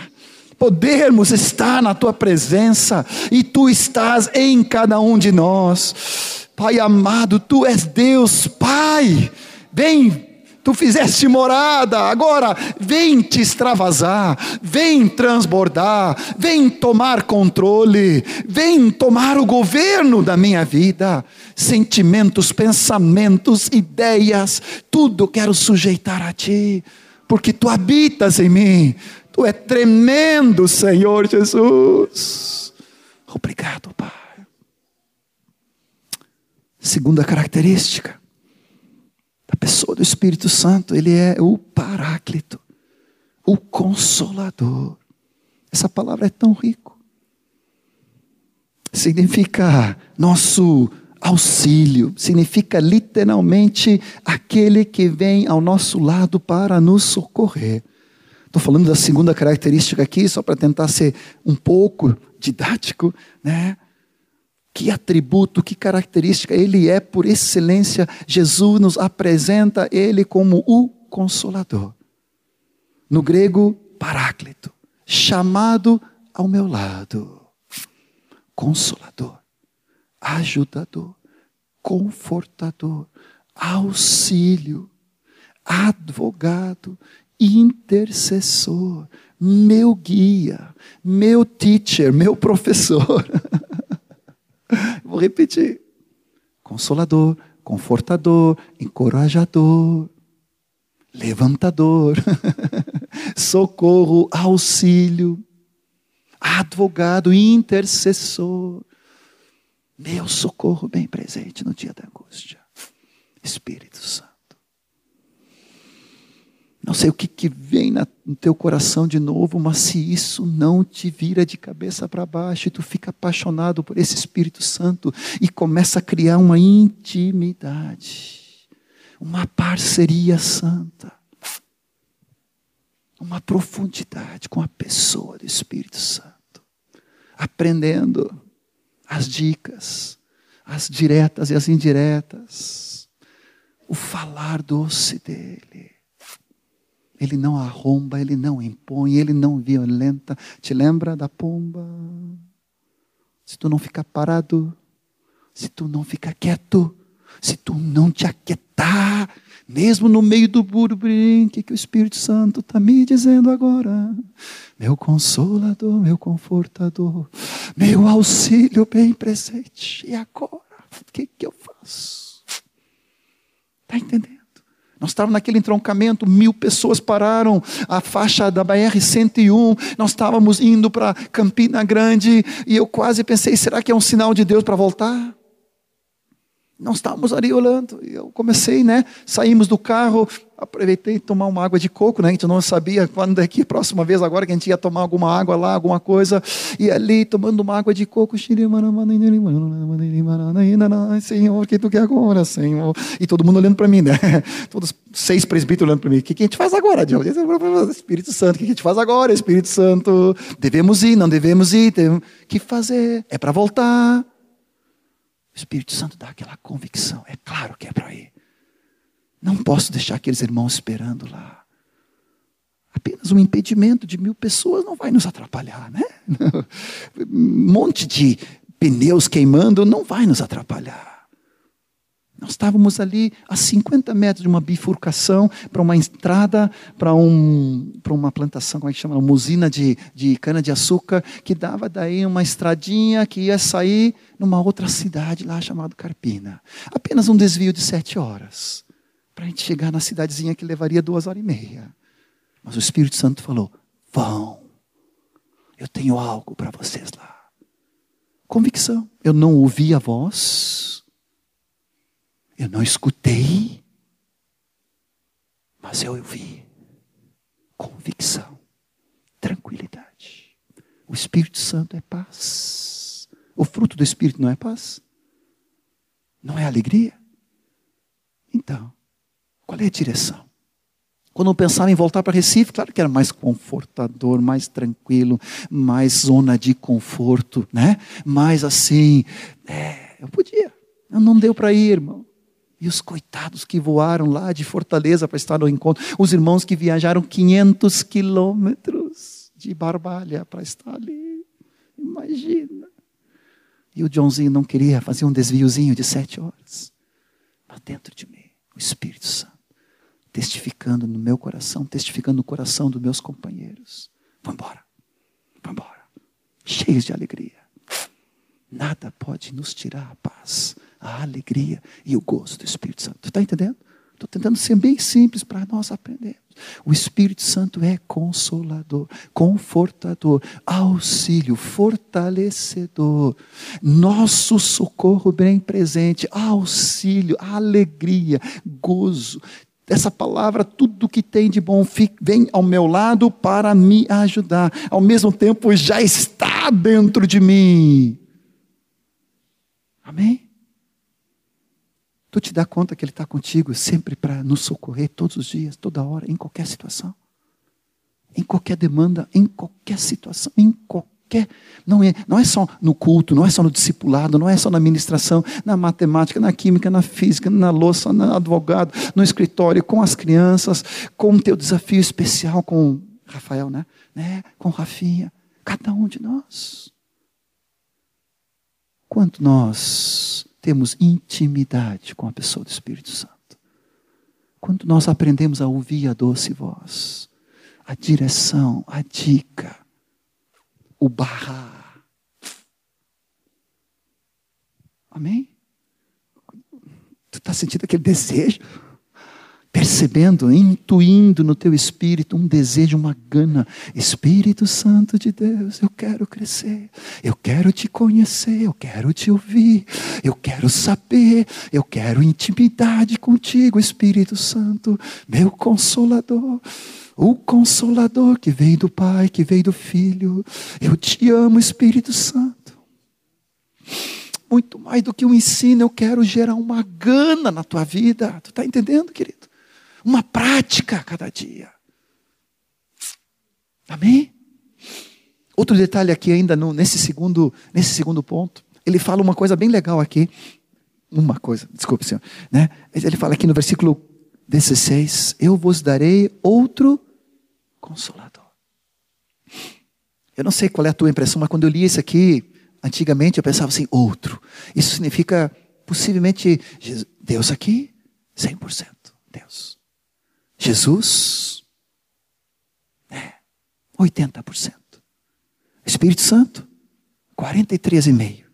podermos estar na tua presença e tu estás em cada um de nós. Pai amado, tu és Deus, Pai. Vem Tu fizeste morada, agora vem te extravasar, vem transbordar, vem tomar controle, vem tomar o governo da minha vida. Sentimentos, pensamentos, ideias, tudo quero sujeitar a ti, porque tu habitas em mim. Tu é tremendo, Senhor Jesus. Obrigado, Pai. Segunda característica pessoa do Espírito Santo, ele é o Paráclito, o Consolador. Essa palavra é tão rico. Significa nosso auxílio, significa literalmente aquele que vem ao nosso lado para nos socorrer. Estou falando da segunda característica aqui, só para tentar ser um pouco didático, né? Que atributo, que característica ele é por excelência. Jesus nos apresenta ele como o consolador. No grego, paráclito, chamado ao meu lado. Consolador, ajudador, confortador, auxílio, advogado, intercessor, meu guia, meu teacher, meu professor. Vou repetir: consolador, confortador, encorajador, levantador, socorro, auxílio, advogado, intercessor. Meu socorro bem presente no dia da angústia. Espírito Santo. Não sei o que, que vem na, no teu coração de novo, mas se isso não te vira de cabeça para baixo e tu fica apaixonado por esse Espírito Santo e começa a criar uma intimidade, uma parceria santa, uma profundidade com a pessoa do Espírito Santo, aprendendo as dicas, as diretas e as indiretas, o falar doce dele ele não arromba, ele não impõe, ele não violenta. Te lembra da pomba? Se tu não ficar parado, se tu não ficar quieto, se tu não te aquietar, mesmo no meio do burburinho, o que, que o Espírito Santo está me dizendo agora? Meu consolador, meu confortador, meu auxílio bem presente. E agora? O que, que eu faço? Está entendendo? Nós estávamos naquele entroncamento, mil pessoas pararam a faixa da BR-101. Nós estávamos indo para Campina Grande e eu quase pensei: será que é um sinal de Deus para voltar? Nós estávamos ali olhando. E eu comecei, né? Saímos do carro, aproveitei tomar uma água de coco, né? A gente não sabia quando é que a próxima vez agora que a gente ia tomar alguma água lá, alguma coisa. E ali tomando uma água de coco, Senhor, que tu quer agora, Senhor? E todo mundo olhando para mim, né? Todos seis presbíteros olhando para mim. O que, que a gente faz agora, Deus? Espírito Santo, o que a gente faz agora, Espírito Santo? Devemos ir, não devemos ir? O que fazer? É para voltar. O Espírito Santo dá aquela convicção. É claro que é para ir. Não posso deixar aqueles irmãos esperando lá. Apenas um impedimento de mil pessoas não vai nos atrapalhar, né? Um monte de pneus queimando não vai nos atrapalhar. Nós estávamos ali a 50 metros de uma bifurcação para uma estrada, para um, uma plantação, como é que chama? Uma usina de, de cana-de-açúcar, que dava daí uma estradinha que ia sair numa outra cidade lá chamada Carpina. Apenas um desvio de sete horas, para a gente chegar na cidadezinha que levaria duas horas e meia. Mas o Espírito Santo falou: vão, eu tenho algo para vocês lá. Convicção. Eu não ouvi a voz, eu não escutei, Mas eu vi convicção, tranquilidade. O Espírito Santo é paz. O fruto do Espírito não é paz? Não é alegria? Então, qual é a direção? Quando eu pensava em voltar para Recife, claro que era mais confortador, mais tranquilo, mais zona de conforto, né? Mais assim, é, eu podia. Não deu para ir, irmão. E os coitados que voaram lá de Fortaleza para estar no encontro, os irmãos que viajaram 500 quilômetros de Barbalha para estar ali. Imagina. E o Johnzinho não queria fazer um desviozinho de sete horas. Mas dentro de mim, o Espírito Santo testificando no meu coração, testificando no coração dos meus companheiros. Vamos embora. Vamos embora. Cheios de alegria. Nada pode nos tirar a paz, a alegria e o gozo do Espírito Santo. Está entendendo? Estou tentando ser bem simples para nós aprendermos. O Espírito Santo é consolador, confortador, auxílio, fortalecedor, nosso socorro bem presente, auxílio, alegria, gozo, essa palavra, tudo que tem de bom vem ao meu lado para me ajudar. Ao mesmo tempo, já está dentro de mim. Amém? Tu te dá conta que Ele está contigo sempre para nos socorrer todos os dias, toda hora, em qualquer situação, em qualquer demanda, em qualquer situação, em qualquer quer. Não é, não é só no culto, não é só no discipulado, não é só na ministração, na matemática, na química, na física, na louça, no advogado, no escritório, com as crianças, com o teu desafio especial com Rafael, né? né? Com Rafinha. Cada um de nós. Quanto nós temos intimidade com a pessoa do Espírito Santo. Quanto nós aprendemos a ouvir a doce voz, a direção, a dica o barrar. Amém? Tu está sentindo aquele desejo? Percebendo, intuindo no teu espírito um desejo, uma gana. Espírito Santo de Deus, eu quero crescer, eu quero te conhecer, eu quero te ouvir, eu quero saber, eu quero intimidade contigo, Espírito Santo, meu consolador o Consolador que veio do Pai, que veio do Filho. Eu te amo, Espírito Santo. Muito mais do que um ensino, eu quero gerar uma gana na tua vida. Tu está entendendo, querido? Uma prática a cada dia. Amém? Outro detalhe aqui ainda no, nesse, segundo, nesse segundo ponto. Ele fala uma coisa bem legal aqui. Uma coisa, desculpe, senhor. Né? Ele fala aqui no versículo 16: Eu vos darei outro consolador. Eu não sei qual é a tua impressão, mas quando eu li isso aqui, antigamente eu pensava assim, outro. Isso significa, possivelmente, Deus aqui, 100% Deus. Jesus, é, 80%. Espírito Santo, 43,5%.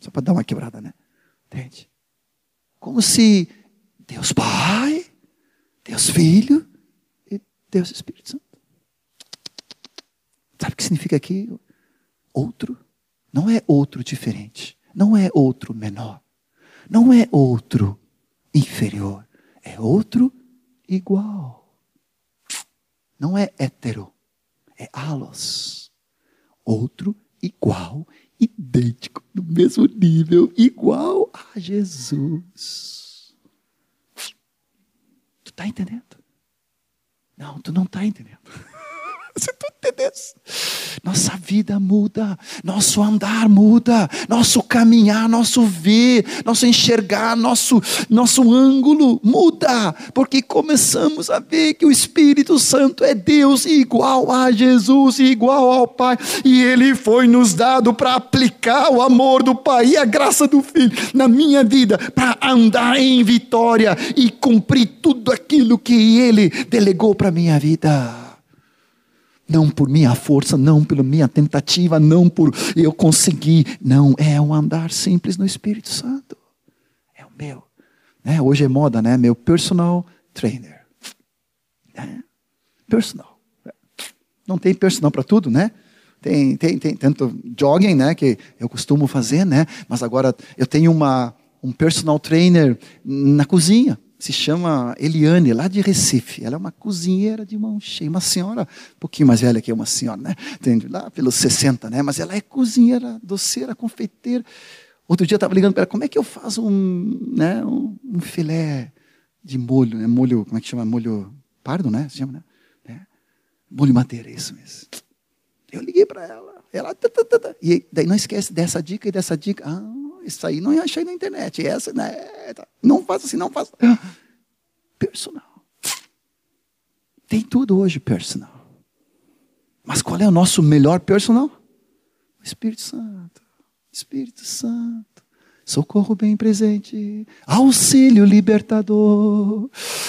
Só para dar uma quebrada, né? Entende? Como se Deus Pai, Deus Filho Deus Espírito Santo. Sabe o que significa aqui? Outro. Não é outro diferente. Não é outro menor. Não é outro inferior. É outro igual. Não é hétero. É alos. Outro igual, idêntico, no mesmo nível, igual a Jesus. Tu está entendendo? Não, tu não está entendendo. Você está entendendo? Nossa vida muda, nosso andar muda, nosso caminhar, nosso ver, nosso enxergar, nosso, nosso ângulo muda, porque começamos a ver que o Espírito Santo é Deus igual a Jesus, igual ao Pai, e Ele foi nos dado para aplicar o amor do Pai e a graça do Filho na minha vida, para andar em vitória e cumprir tudo aquilo que Ele delegou para a minha vida. Não por minha força, não pela minha tentativa, não por eu conseguir. Não, é um andar simples no Espírito Santo. É o meu. Né? Hoje é moda, né? Meu personal trainer. Né? Personal. Não tem personal para tudo, né? Tem, tem, tem tanto jogging, né? Que eu costumo fazer, né? Mas agora eu tenho uma, um personal trainer na cozinha. Se chama Eliane, lá de Recife. Ela é uma cozinheira de mão cheia, uma senhora, um pouquinho mais velha que uma senhora, né? Entende? Lá pelos 60, né? Mas ela é cozinheira, doceira, confeiteira. Outro dia eu estava ligando para ela, como é que eu faço um, né, um, um, filé de molho, né? Molho, como é que chama? Molho pardo, né? Se chama, né? É. Molho madeira, isso mesmo. Eu liguei para ela, ela... E daí não esquece dessa dica e dessa dica. Ah, isso aí não achei na internet. Essa, né? Não faça assim, não faça. Personal. Tem tudo hoje personal. Mas qual é o nosso melhor personal? O Espírito Santo. Espírito Santo. Socorro bem presente, auxílio libertador,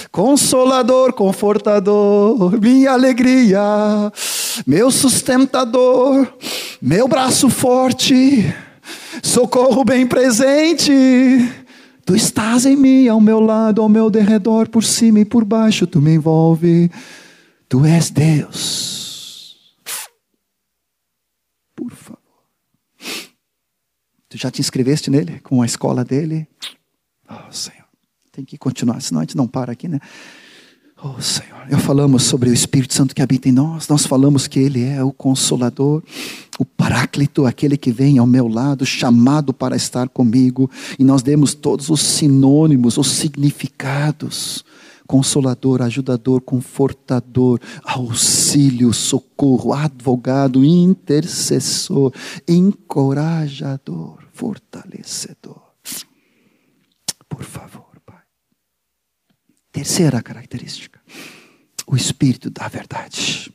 consolador, confortador, minha alegria, meu sustentador, meu braço forte, socorro bem presente. Tu estás em mim, ao meu lado, ao meu derredor, por cima e por baixo, tu me envolve. Tu és Deus. Por favor. Tu já te inscreveste nele, com a escola dele? Oh, Senhor. Tem que continuar, senão a gente não para aqui, né? Oh Senhor, eu falamos sobre o Espírito Santo que habita em nós, nós falamos que Ele é o Consolador, o Paráclito, aquele que vem ao meu lado, chamado para estar comigo, e nós demos todos os sinônimos, os significados: Consolador, ajudador, confortador, auxílio, socorro, advogado, intercessor, encorajador, fortalecedor. Por favor. Terceira característica: o espírito da verdade.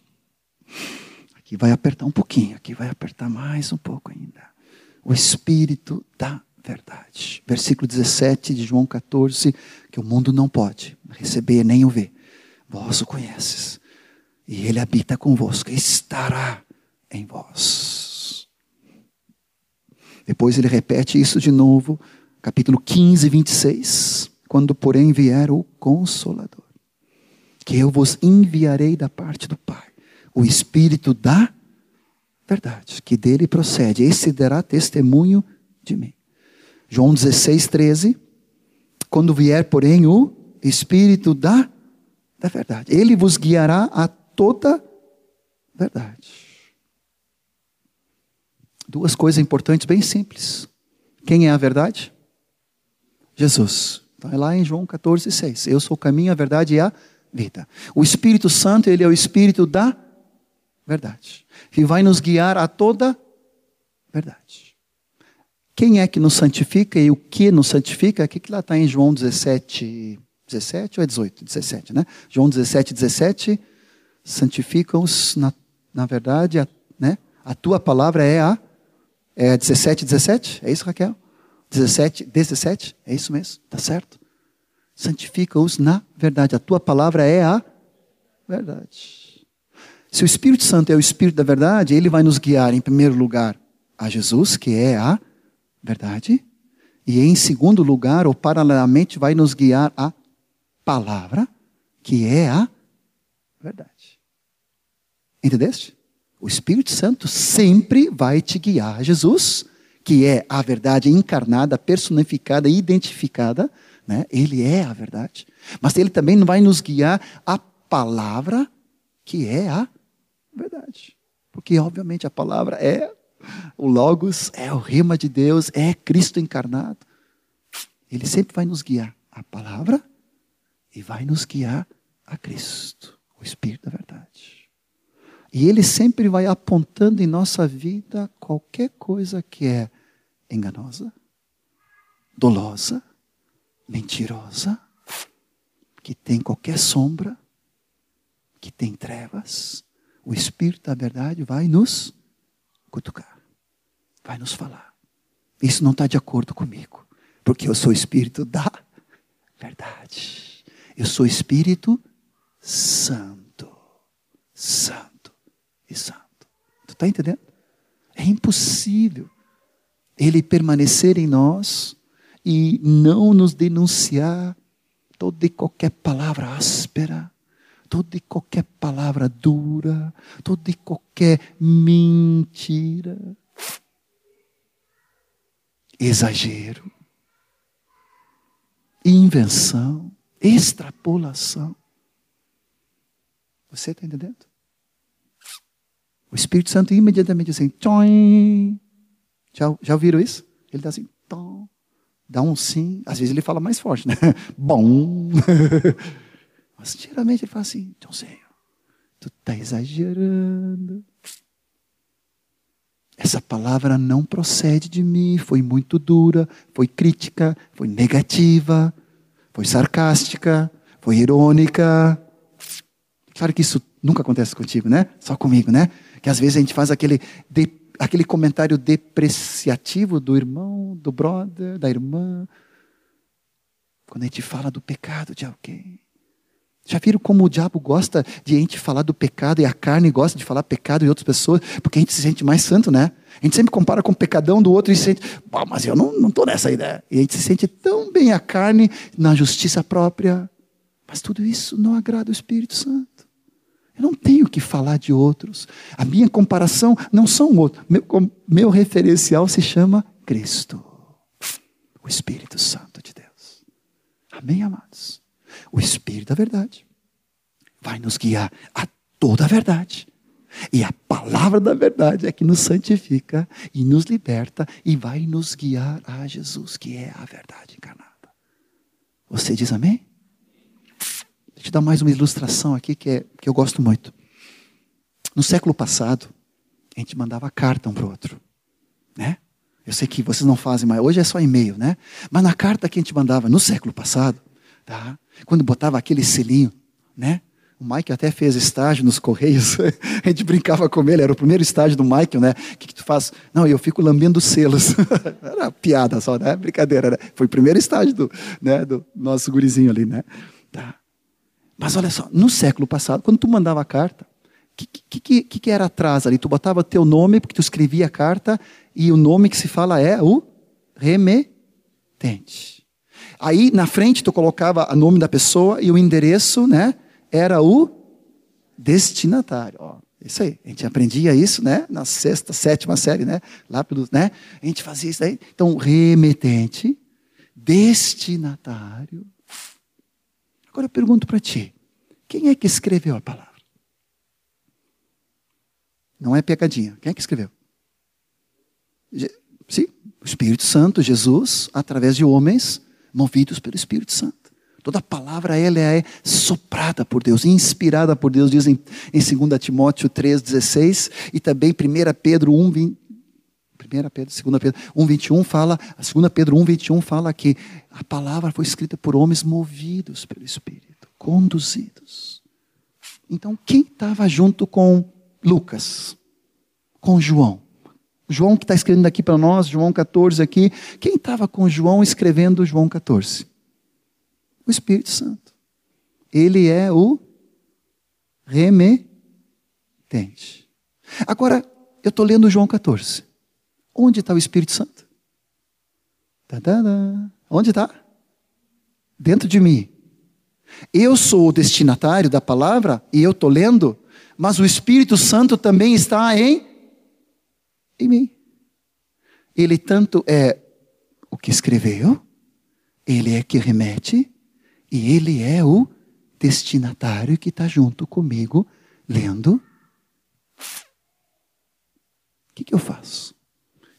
Aqui vai apertar um pouquinho, aqui vai apertar mais um pouco ainda. O espírito da verdade. Versículo 17 de João 14, que o mundo não pode receber nem o ver. Vós o conheces. E ele habita convosco, estará em vós. Depois ele repete isso de novo, capítulo 15, 26 quando, porém, vier o Consolador, que eu vos enviarei da parte do Pai, o Espírito da verdade, que dele procede, esse dará testemunho de mim. João 16, 13. Quando vier, porém, o Espírito da, da verdade, ele vos guiará a toda verdade. Duas coisas importantes, bem simples. Quem é a verdade? Jesus. Está lá em João 14, 6. Eu sou o caminho, a verdade e a vida. O Espírito Santo, ele é o Espírito da verdade. Que vai nos guiar a toda verdade. Quem é que nos santifica e o que nos santifica? O que, que lá está em João 17, 17 ou é 18? 17, né? João 17, 17. Santificam-os na, na verdade, a, né? A tua palavra é a. É 17, 17? É isso, Raquel? 17, 17, é isso mesmo, está certo? Santifica-os na verdade. A tua palavra é a verdade. Se o Espírito Santo é o Espírito da verdade, ele vai nos guiar, em primeiro lugar, a Jesus, que é a verdade. E em segundo lugar, ou paralelamente, vai nos guiar a palavra, que é a verdade. Entendeste? O Espírito Santo sempre vai te guiar a Jesus que é a verdade encarnada, personificada, identificada, né? Ele é a verdade. Mas ele também vai nos guiar a palavra que é a verdade. Porque obviamente a palavra é o logos, é o rema de Deus, é Cristo encarnado. Ele sempre vai nos guiar a palavra e vai nos guiar a Cristo, o Espírito da verdade. E ele sempre vai apontando em nossa vida qualquer coisa que é enganosa, dolosa, mentirosa, que tem qualquer sombra, que tem trevas, o Espírito da verdade vai nos cutucar, vai nos falar. Isso não está de acordo comigo, porque eu sou Espírito da verdade. Eu sou Espírito Santo, Santo e Santo. Tu está entendendo? É impossível ele permanecer em nós e não nos denunciar toda e qualquer palavra áspera, toda e qualquer palavra dura, toda e qualquer mentira, exagero, invenção. Extrapolação. Você está entendendo? O Espírito Santo imediatamente assim, tchoim. Já, já ouviram isso? Ele dá assim, tom. dá um sim. Às vezes ele fala mais forte, né? Bom. Mas geralmente ele fala assim, Senhor, tu está exagerando. Essa palavra não procede de mim, foi muito dura, foi crítica, foi negativa, foi sarcástica, foi irônica. Claro que isso nunca acontece contigo, né? Só comigo, né? Que às vezes a gente faz aquele, aquele comentário depreciativo do irmão, do brother, da irmã. Quando a gente fala do pecado de alguém. Já viram como o diabo gosta de a gente falar do pecado e a carne gosta de falar pecado de outras pessoas? Porque a gente se sente mais santo, né? A gente sempre compara com o pecadão do outro e se sente, mas eu não estou nessa ideia. E a gente se sente tão bem a carne na justiça própria. Mas tudo isso não agrada o Espírito Santo. Eu não tenho que falar de outros. A minha comparação não são outros. Meu, meu referencial se chama Cristo, o Espírito Santo de Deus. Amém, amados? o Espírito da verdade vai nos guiar a toda a verdade. E a palavra da verdade é que nos santifica e nos liberta e vai nos guiar a Jesus, que é a verdade encarnada. Você diz amém? Te dar mais uma ilustração aqui que, é, que eu gosto muito. No século passado, a gente mandava carta um para o outro. Né? Eu sei que vocês não fazem mais, hoje é só e-mail, né? Mas na carta que a gente mandava no século passado, tá? Quando botava aquele selinho, né? O Mike até fez estágio nos Correios. a gente brincava com ele, era o primeiro estágio do Michael, né? O que, que tu faz? Não, eu fico lambendo selos. era piada só, né? Brincadeira, né? Foi o primeiro estágio do, né? do nosso gurizinho ali, né? Tá. Mas olha só, no século passado, quando tu mandava a carta, o que, que, que, que, era atrás ali? Tu botava teu nome, porque tu escrevia a carta, e o nome que se fala é o remetente. Aí na frente tu colocava o nome da pessoa e o endereço, né? Era o destinatário. Ó, isso aí. A gente aprendia isso, né? Na sexta, sétima série, né? Lá pelo, né? A gente fazia isso aí. Então, remetente, destinatário. Agora eu pergunto para ti: quem é que escreveu a palavra? Não é pegadinha. Quem é que escreveu? Sim, o Espírito Santo, Jesus, através de homens movidos pelo Espírito Santo. Toda palavra ela é soprada por Deus, inspirada por Deus, dizem em 2 Timóteo 3,16 e também 1 Pedro 1, 20, 1 Pedro, 2 Pedro 1, 21 fala, 2 Pedro 1, 21 fala que a palavra foi escrita por homens movidos pelo Espírito, conduzidos. Então, quem estava junto com Lucas? Com João? João que está escrevendo aqui para nós, João 14 aqui. Quem estava com João escrevendo João 14? O Espírito Santo. Ele é o remetente. Agora, eu estou lendo João 14. Onde está o Espírito Santo? Tadada. Onde está? Dentro de mim. Eu sou o destinatário da palavra e eu estou lendo, mas o Espírito Santo também está em em mim. Ele tanto é o que escreveu, ele é que remete, e ele é o destinatário que está junto comigo lendo. O que, que eu faço?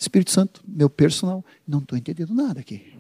Espírito Santo, meu personal, não estou entendendo nada aqui.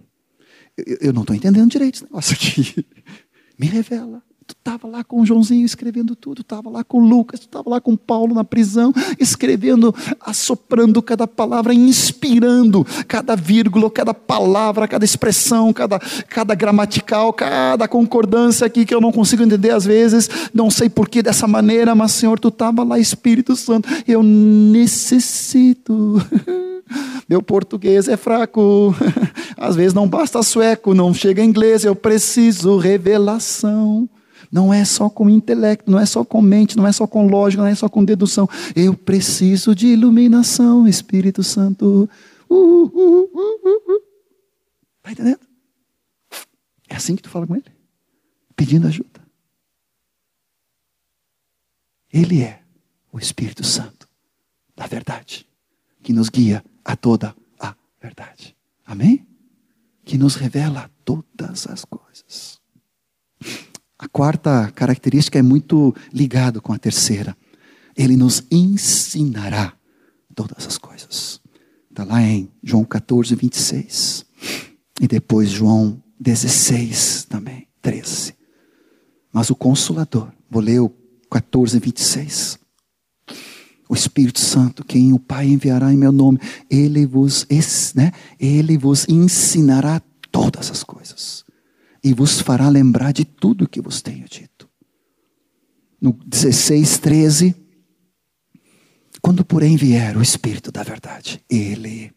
Eu, eu não estou entendendo direito esse negócio aqui. Me revela. Tu estava lá com o Joãozinho escrevendo tudo, estava lá com Lucas, estava lá com Paulo na prisão, escrevendo, assoprando cada palavra, inspirando cada vírgula, cada palavra, cada expressão, cada, cada gramatical, cada concordância aqui que eu não consigo entender às vezes, não sei porquê dessa maneira, mas Senhor, tu estava lá, Espírito Santo, eu necessito. Meu português é fraco, às vezes não basta sueco, não chega inglês, eu preciso revelação. Não é só com intelecto, não é só com mente, não é só com lógica, não é só com dedução. Eu preciso de iluminação, Espírito Santo. Uh, uh, uh, Está entendendo? É assim que tu fala com ele? Pedindo ajuda. Ele é o Espírito Santo da verdade, que nos guia a toda a verdade. Amém? Que nos revela todas as coisas. A quarta característica é muito ligado com a terceira. Ele nos ensinará todas as coisas. Está lá em João 14, 26. E depois João 16 também, 13. Mas o Consolador, vou ler o 14, 26. O Espírito Santo, quem o Pai enviará em meu nome, ele vos, né, ele vos ensinará todas as coisas e vos fará lembrar de tudo que vos tenho dito. No 16, 13, quando porém vier o Espírito da verdade, ele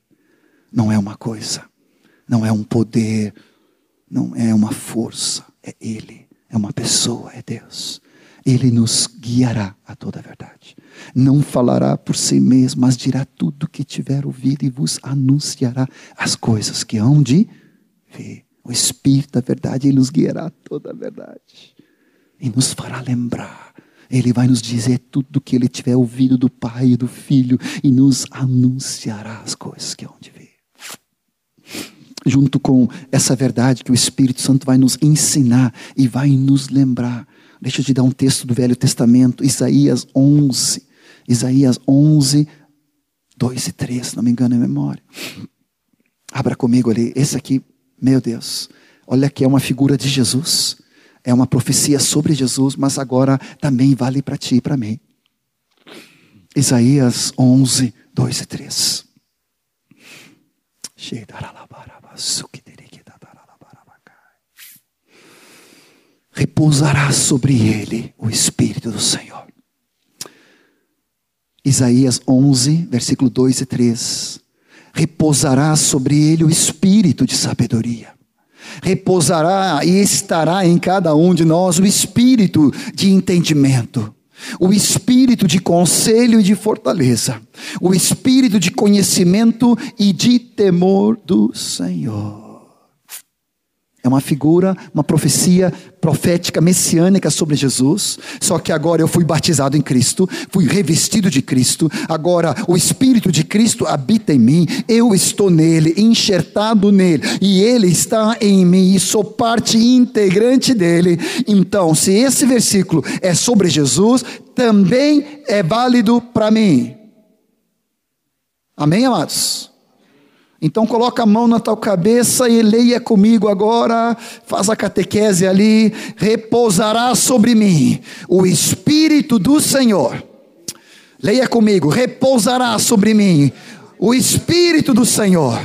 não é uma coisa, não é um poder, não é uma força, é ele, é uma pessoa, é Deus. Ele nos guiará a toda a verdade. Não falará por si mesmo, mas dirá tudo o que tiver ouvido e vos anunciará as coisas que hão de ver. O Espírito da verdade, ele nos guiará a toda a verdade. E nos fará lembrar. Ele vai nos dizer tudo o que ele tiver ouvido do Pai e do Filho e nos anunciará as coisas que hão de ver. Junto com essa verdade que o Espírito Santo vai nos ensinar e vai nos lembrar. Deixa eu te dar um texto do Velho Testamento, Isaías 11. Isaías 11, 2 e 3, se não me engano, é memória. Abra comigo ali. Esse aqui meu Deus, olha que é uma figura de Jesus, é uma profecia sobre Jesus, mas agora também vale para ti e para mim. Isaías 11, 2 e 3. Repousará sobre ele o Espírito do Senhor. Isaías 11, versículo 2 e 3 repousará sobre ele o espírito de sabedoria. Repousará e estará em cada um de nós o espírito de entendimento, o espírito de conselho e de fortaleza, o espírito de conhecimento e de temor do Senhor. É uma figura, uma profecia profética messiânica sobre Jesus. Só que agora eu fui batizado em Cristo, fui revestido de Cristo. Agora o Espírito de Cristo habita em mim. Eu estou nele, enxertado nele, e ele está em mim e sou parte integrante dele. Então, se esse versículo é sobre Jesus, também é válido para mim. Amém, amados? Então coloca a mão na tua cabeça e leia comigo agora, faz a catequese ali, repousará sobre mim o Espírito do Senhor. Leia comigo, repousará sobre mim o Espírito do Senhor,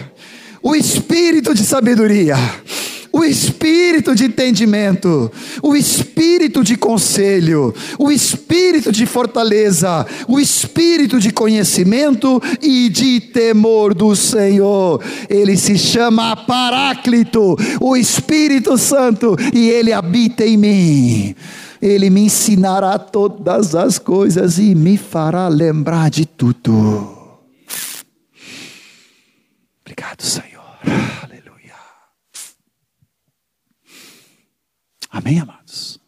o Espírito de sabedoria o espírito de entendimento, o espírito de conselho, o espírito de fortaleza, o espírito de conhecimento e de temor do Senhor. Ele se chama Paráclito, o Espírito Santo, e ele habita em mim. Ele me ensinará todas as coisas e me fará lembrar de tudo. Obrigado, Senhor. Amém, amados?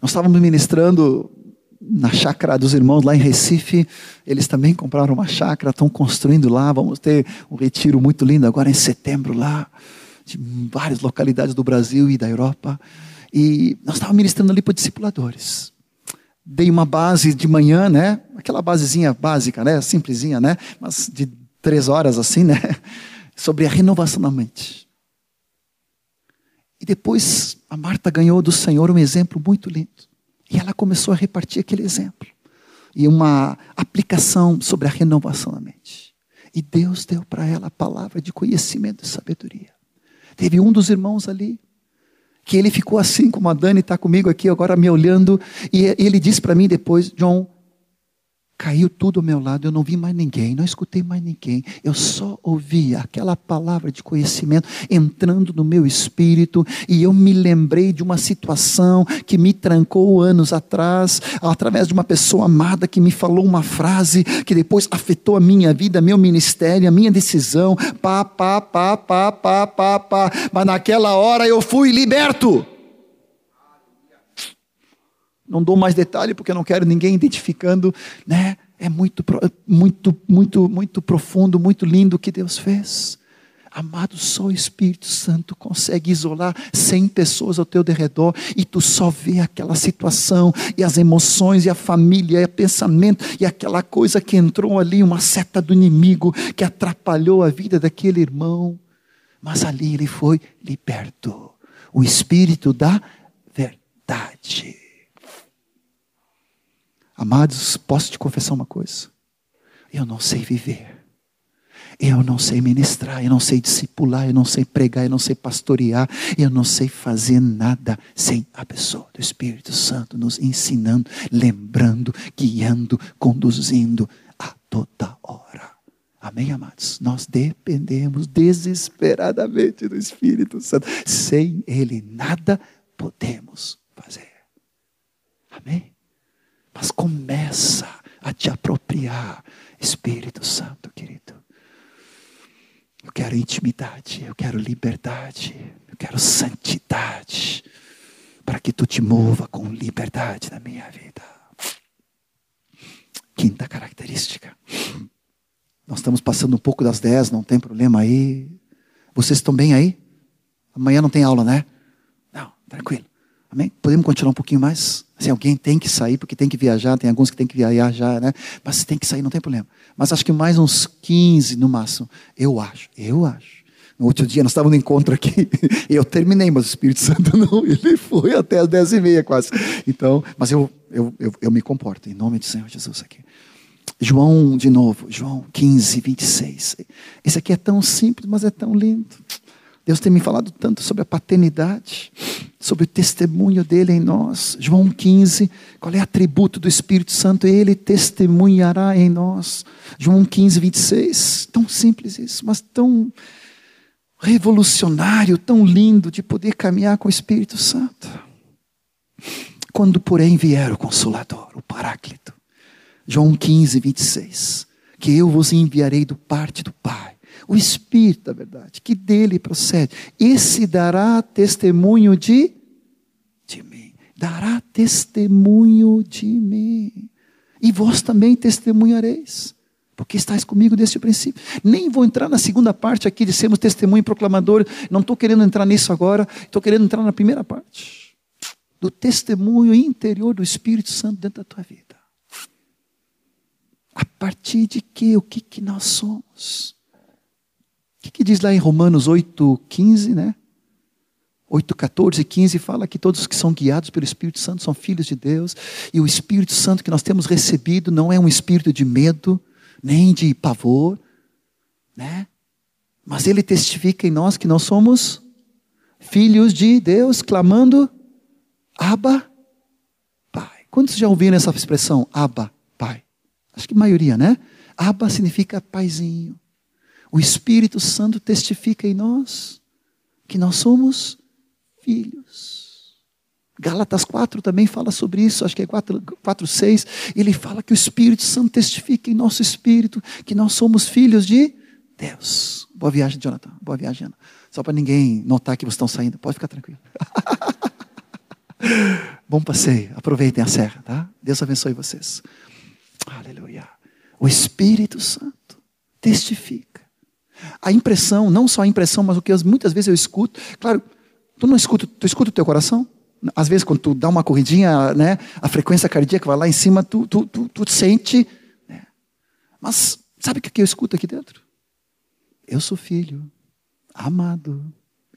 Nós estávamos ministrando na chácara dos irmãos lá em Recife. Eles também compraram uma chácara, estão construindo lá. Vamos ter um retiro muito lindo agora em setembro lá, de várias localidades do Brasil e da Europa. E nós estávamos ministrando ali para discipuladores. Dei uma base de manhã, né? Aquela basezinha básica, né? Simplesinha, né? Mas de três horas assim, né? Sobre a renovação da mente. E depois a Marta ganhou do Senhor um exemplo muito lindo. E ela começou a repartir aquele exemplo. E uma aplicação sobre a renovação da mente. E Deus deu para ela a palavra de conhecimento e sabedoria. Teve um dos irmãos ali que ele ficou assim, como a Dani está comigo aqui agora me olhando, e ele disse para mim depois, John, Caiu tudo ao meu lado, eu não vi mais ninguém, não escutei mais ninguém. Eu só ouvi aquela palavra de conhecimento entrando no meu espírito e eu me lembrei de uma situação que me trancou anos atrás, através de uma pessoa amada que me falou uma frase que depois afetou a minha vida, meu ministério, a minha decisão. Pá, pá, pá, pá, pá, pá, pá. Mas naquela hora eu fui liberto. Não dou mais detalhe porque eu não quero ninguém identificando, né? É muito, muito, muito, muito profundo, muito lindo o que Deus fez. Amado, só o Espírito Santo consegue isolar 100 pessoas ao teu derredor e tu só vê aquela situação e as emoções e a família e o pensamento e aquela coisa que entrou ali, uma seta do inimigo que atrapalhou a vida daquele irmão. Mas ali ele foi liberto. O Espírito da verdade. Amados, posso te confessar uma coisa? Eu não sei viver eu não sei ministrar, eu não sei discipular, eu não sei pregar, eu não sei pastorear, eu não sei fazer nada sem a pessoa do Espírito Santo nos ensinando, lembrando, guiando, conduzindo a toda hora. Amém, amados? Nós dependemos desesperadamente do Espírito Santo. Sem Ele, nada podemos fazer. Amém? Mas começa a te apropriar, Espírito Santo, querido. Eu quero intimidade, eu quero liberdade, eu quero santidade, para que tu te mova com liberdade na minha vida. Quinta característica. Nós estamos passando um pouco das dez, não tem problema aí. Vocês estão bem aí? Amanhã não tem aula, né? Não, tranquilo. Amém? Podemos continuar um pouquinho mais? Se alguém tem que sair, porque tem que viajar, tem alguns que tem que viajar, né? Mas tem que sair, não tem problema. Mas acho que mais uns 15 no máximo. Eu acho, eu acho. No outro dia nós estávamos no encontro aqui, eu terminei, mas o Espírito Santo não, ele foi até as 10 e meia quase. Então, mas eu, eu, eu, eu me comporto, em nome do Senhor Jesus aqui. João, de novo, João 15, 26. Esse aqui é tão simples, mas é tão lindo. Deus tem me falado tanto sobre a paternidade, sobre o testemunho dele em nós. João 15, qual é o atributo do Espírito Santo? Ele testemunhará em nós. João 15, 26. Tão simples isso, mas tão revolucionário, tão lindo de poder caminhar com o Espírito Santo. Quando, porém, vier o Consolador, o Paráclito. João 15, 26. Que eu vos enviarei do parte do Pai o Espírito da verdade, que dele procede. Esse dará testemunho de, de mim. Dará testemunho de mim. E vós também testemunhareis. Porque estáis comigo desde o princípio. Nem vou entrar na segunda parte aqui de sermos testemunho proclamador. Não estou querendo entrar nisso agora. Estou querendo entrar na primeira parte. Do testemunho interior do Espírito Santo dentro da tua vida. A partir de que? O que, que nós somos? Que, que diz lá em Romanos 8, 15, né? 8, 14 e 15 fala que todos que são guiados pelo Espírito Santo são filhos de Deus, e o Espírito Santo que nós temos recebido não é um espírito de medo, nem de pavor, né? Mas ele testifica em nós que nós somos filhos de Deus, clamando Abba, Pai. Quantos já ouviram essa expressão, Abba, Pai? Acho que a maioria, né? Abba significa paizinho. O Espírito Santo testifica em nós que nós somos filhos. Gálatas 4 também fala sobre isso, acho que é 4, 4 6. Ele fala que o Espírito Santo testifica em nosso espírito que nós somos filhos de Deus. Boa viagem, Jonathan. Boa viagem, Ana. Só para ninguém notar que vocês estão saindo. Pode ficar tranquilo. Bom passeio. Aproveitem a serra, tá? Deus abençoe vocês. Aleluia. O Espírito Santo testifica a impressão, não só a impressão, mas o que muitas vezes eu escuto. Claro, tu não escuta, tu escuta o teu coração? Às vezes, quando tu dá uma corridinha, né, a frequência cardíaca vai lá em cima, tu, tu, tu, tu sente. Né? Mas sabe o que eu escuto aqui dentro? Eu sou filho, amado,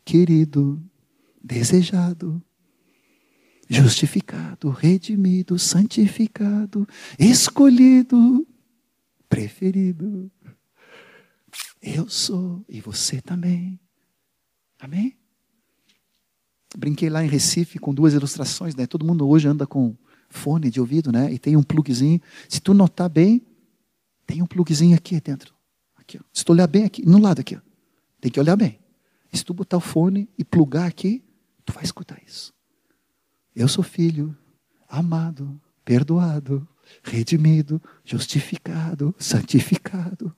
querido, desejado, justificado, redimido, santificado, escolhido, preferido. Eu sou e você também. Amém? Brinquei lá em Recife com duas ilustrações, né? Todo mundo hoje anda com fone de ouvido, né? E tem um plugzinho. Se tu notar bem, tem um plugzinho aqui dentro. Aqui, ó. Se tu olhar bem aqui, no lado aqui, ó. Tem que olhar bem. se tu botar o fone e plugar aqui, tu vai escutar isso. Eu sou filho, amado, perdoado, redimido, justificado, santificado.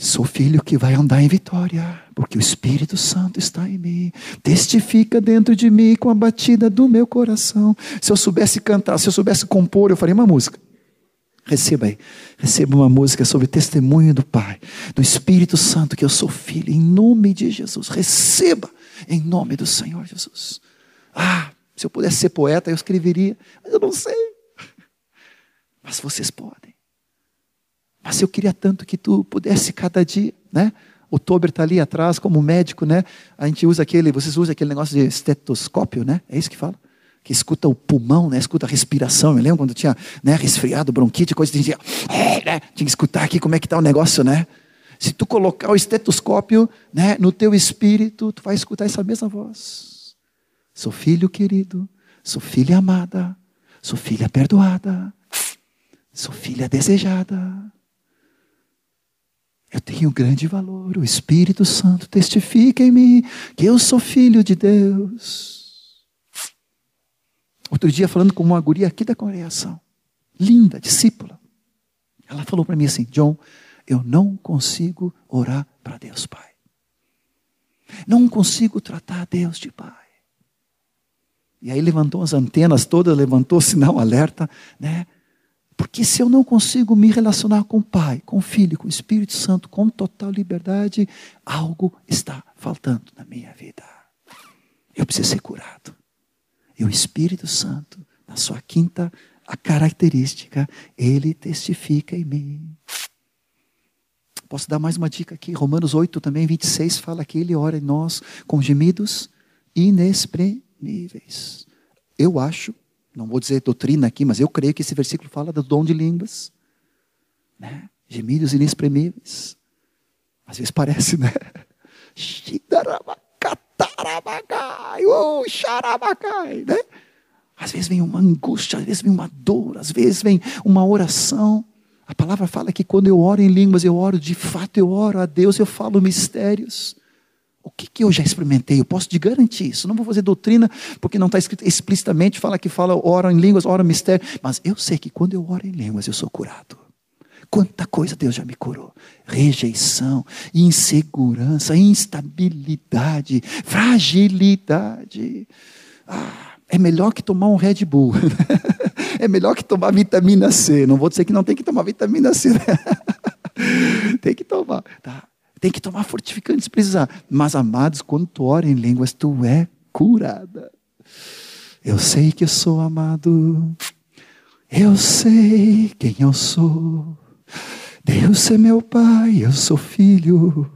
Sou filho que vai andar em vitória, porque o Espírito Santo está em mim, testifica dentro de mim com a batida do meu coração. Se eu soubesse cantar, se eu soubesse compor, eu faria uma música. Receba aí. Receba uma música sobre testemunho do Pai, do Espírito Santo, que eu sou filho, em nome de Jesus. Receba em nome do Senhor Jesus. Ah, se eu pudesse ser poeta, eu escreveria, mas eu não sei. Mas vocês podem. Mas eu queria tanto que tu pudesse cada dia, né? O Tober está ali atrás como médico, né? A gente usa aquele, vocês usam aquele negócio de estetoscópio, né? É isso que fala? Que escuta o pulmão, né? Escuta a respiração. Eu lembro quando tinha né, resfriado, bronquite, coisa, tinha, é, né? tinha que escutar aqui como é que está o negócio, né? Se tu colocar o estetoscópio né, no teu espírito, tu vai escutar essa mesma voz. Sou filho querido, sou filha amada, sou filha perdoada, sou filha desejada. Eu tenho grande valor. O Espírito Santo testifica em mim que eu sou filho de Deus. Outro dia, falando com uma guria aqui da congregação, linda, discípula, ela falou para mim assim: John, eu não consigo orar para Deus Pai. Não consigo tratar Deus de Pai. E aí levantou as antenas todas, levantou sinal alerta, né? Porque se eu não consigo me relacionar com o Pai, com o Filho, com o Espírito Santo, com total liberdade, algo está faltando na minha vida. Eu preciso ser curado. E o Espírito Santo, na sua quinta a característica, ele testifica em mim. Posso dar mais uma dica aqui? Romanos 8 também, 26, fala que ele ora em nós com gemidos inexprimíveis. Eu acho não vou dizer doutrina aqui, mas eu creio que esse versículo fala do dom de línguas. Né? Gemidos inexprimíveis. Às vezes parece, né? né? Às vezes vem uma angústia, às vezes vem uma dor, às vezes vem uma oração. A palavra fala que quando eu oro em línguas, eu oro de fato, eu oro a Deus, eu falo mistérios. O que, que eu já experimentei? Eu posso te garantir isso. Não vou fazer doutrina, porque não está escrito explicitamente, fala que fala, ora em línguas, ora mistério. Mas eu sei que quando eu oro em línguas, eu sou curado. Quanta coisa Deus já me curou: rejeição, insegurança, instabilidade, fragilidade. Ah, é melhor que tomar um Red Bull. é melhor que tomar vitamina C. Não vou dizer que não tem que tomar vitamina C. tem que tomar. Tá? Tem que tomar fortificantes se precisar. Mas, amados, quando tu ora em línguas, tu é curada. Eu sei que eu sou amado. Eu sei quem eu sou. Deus é meu pai, eu sou filho.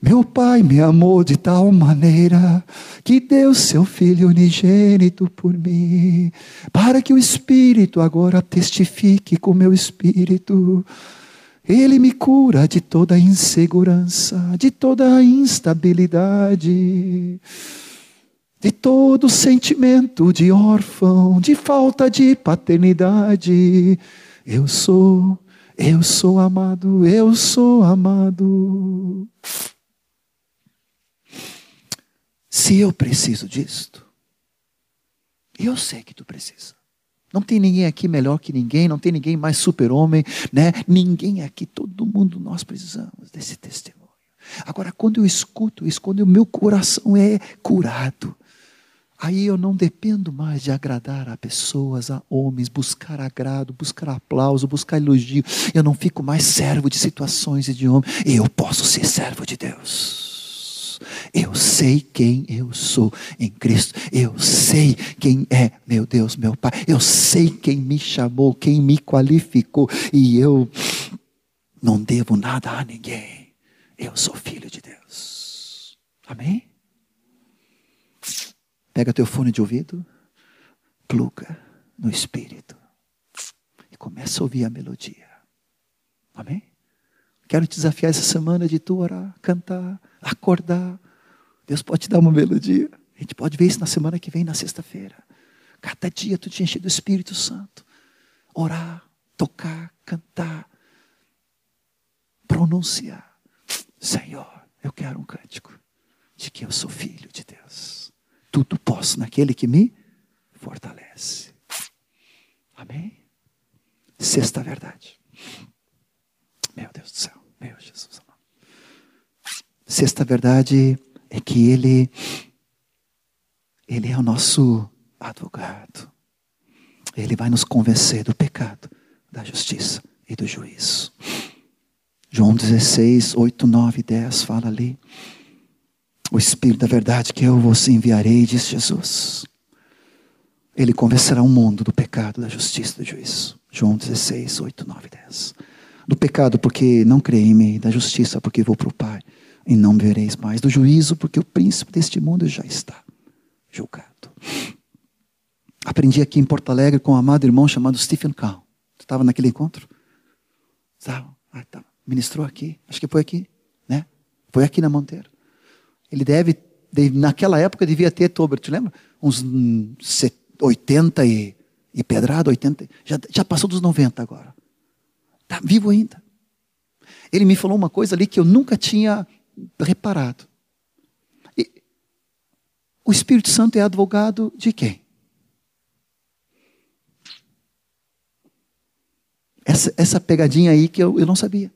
Meu pai me amou de tal maneira que deu seu filho unigênito por mim, para que o Espírito agora testifique com meu espírito ele me cura de toda insegurança, de toda instabilidade, de todo sentimento de órfão, de falta de paternidade. Eu sou, eu sou amado, eu sou amado. Se eu preciso disto, eu sei que tu precisa. Não tem ninguém aqui melhor que ninguém, não tem ninguém mais super-homem, né? Ninguém aqui, todo mundo nós precisamos desse testemunho. Agora, quando eu escuto isso, quando o meu coração é curado, aí eu não dependo mais de agradar a pessoas, a homens, buscar agrado, buscar aplauso, buscar elogio. Eu não fico mais servo de situações e de homens. Eu posso ser servo de Deus. Eu sei quem eu sou em Cristo. Eu sei quem é meu Deus, meu Pai. Eu sei quem me chamou, quem me qualificou. E eu não devo nada a ninguém. Eu sou filho de Deus. Amém? Pega teu fone de ouvido, pluga no Espírito e começa a ouvir a melodia. Amém? Quero te desafiar essa semana de tu orar, cantar, acordar. Deus pode te dar uma melodia. A gente pode ver isso na semana que vem, na sexta-feira. Cada dia tu te enche do Espírito Santo. Orar, tocar, cantar, pronunciar. Senhor, eu quero um cântico de que eu sou filho de Deus. Tudo posso naquele que me fortalece. Amém? Sexta verdade. Meu Deus do céu. Meu Jesus. Sexta verdade é que Ele, Ele é o nosso advogado. Ele vai nos convencer do pecado, da justiça e do juízo. João 16, 8, 9 e 10 fala ali. O Espírito da verdade que eu vos enviarei, diz Jesus. Ele convencerá o mundo do pecado, da justiça e do juízo. João 16, 8, 9 e 10. Do pecado, porque não crê em mim, da justiça, porque vou para o Pai e não me vereis mais. Do juízo, porque o príncipe deste mundo já está julgado. Aprendi aqui em Porto Alegre com um amado irmão chamado Stephen Kahn. Tu estava naquele encontro? Estava. Ah, tá. Ministrou aqui. Acho que foi aqui, né? Foi aqui na Monteiro. Ele deve, deve naquela época devia ter, Tober, te lembra? Uns 80 e, e pedrado, 80. Já, já passou dos 90 agora. Está vivo ainda. Ele me falou uma coisa ali que eu nunca tinha reparado. E, o Espírito Santo é advogado de quem? Essa, essa pegadinha aí que eu, eu não sabia.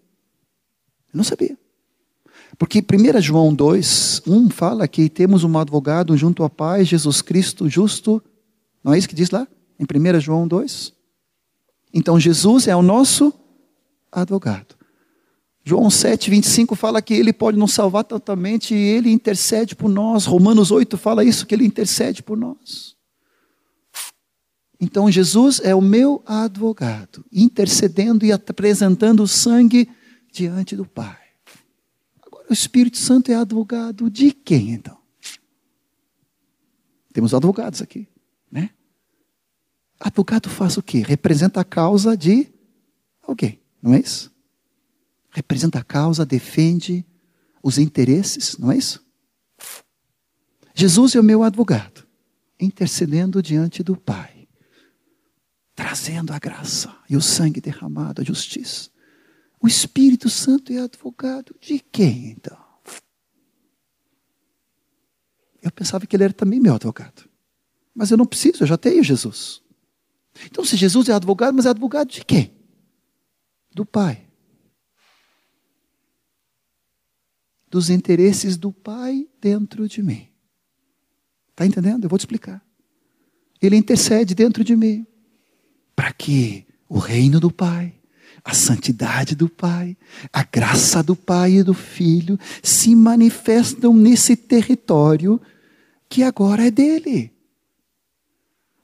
Eu não sabia. Porque 1 João 2, 1 fala que temos um advogado junto ao Pai, Jesus Cristo justo. Não é isso que diz lá? Em 1 João 2? Então Jesus é o nosso advogado. João 7, 25 fala que ele pode nos salvar totalmente e ele intercede por nós. Romanos 8 fala isso, que ele intercede por nós. Então Jesus é o meu advogado, intercedendo e apresentando o sangue diante do Pai. Agora, o Espírito Santo é advogado de quem então? Temos advogados aqui, né? Advogado faz o quê? Representa a causa de alguém, não é isso? Representa a causa, defende os interesses, não é isso? Jesus é o meu advogado, intercedendo diante do Pai trazendo a graça e o sangue derramado, a justiça. O Espírito Santo é advogado de quem então? Eu pensava que ele era também meu advogado. Mas eu não preciso, eu já tenho Jesus. Então, se Jesus é advogado, mas é advogado de quem? Do Pai. Dos interesses do Pai dentro de mim. Está entendendo? Eu vou te explicar. Ele intercede dentro de mim para que o reino do Pai, a santidade do Pai, a graça do Pai e do Filho se manifestam nesse território que agora é dele.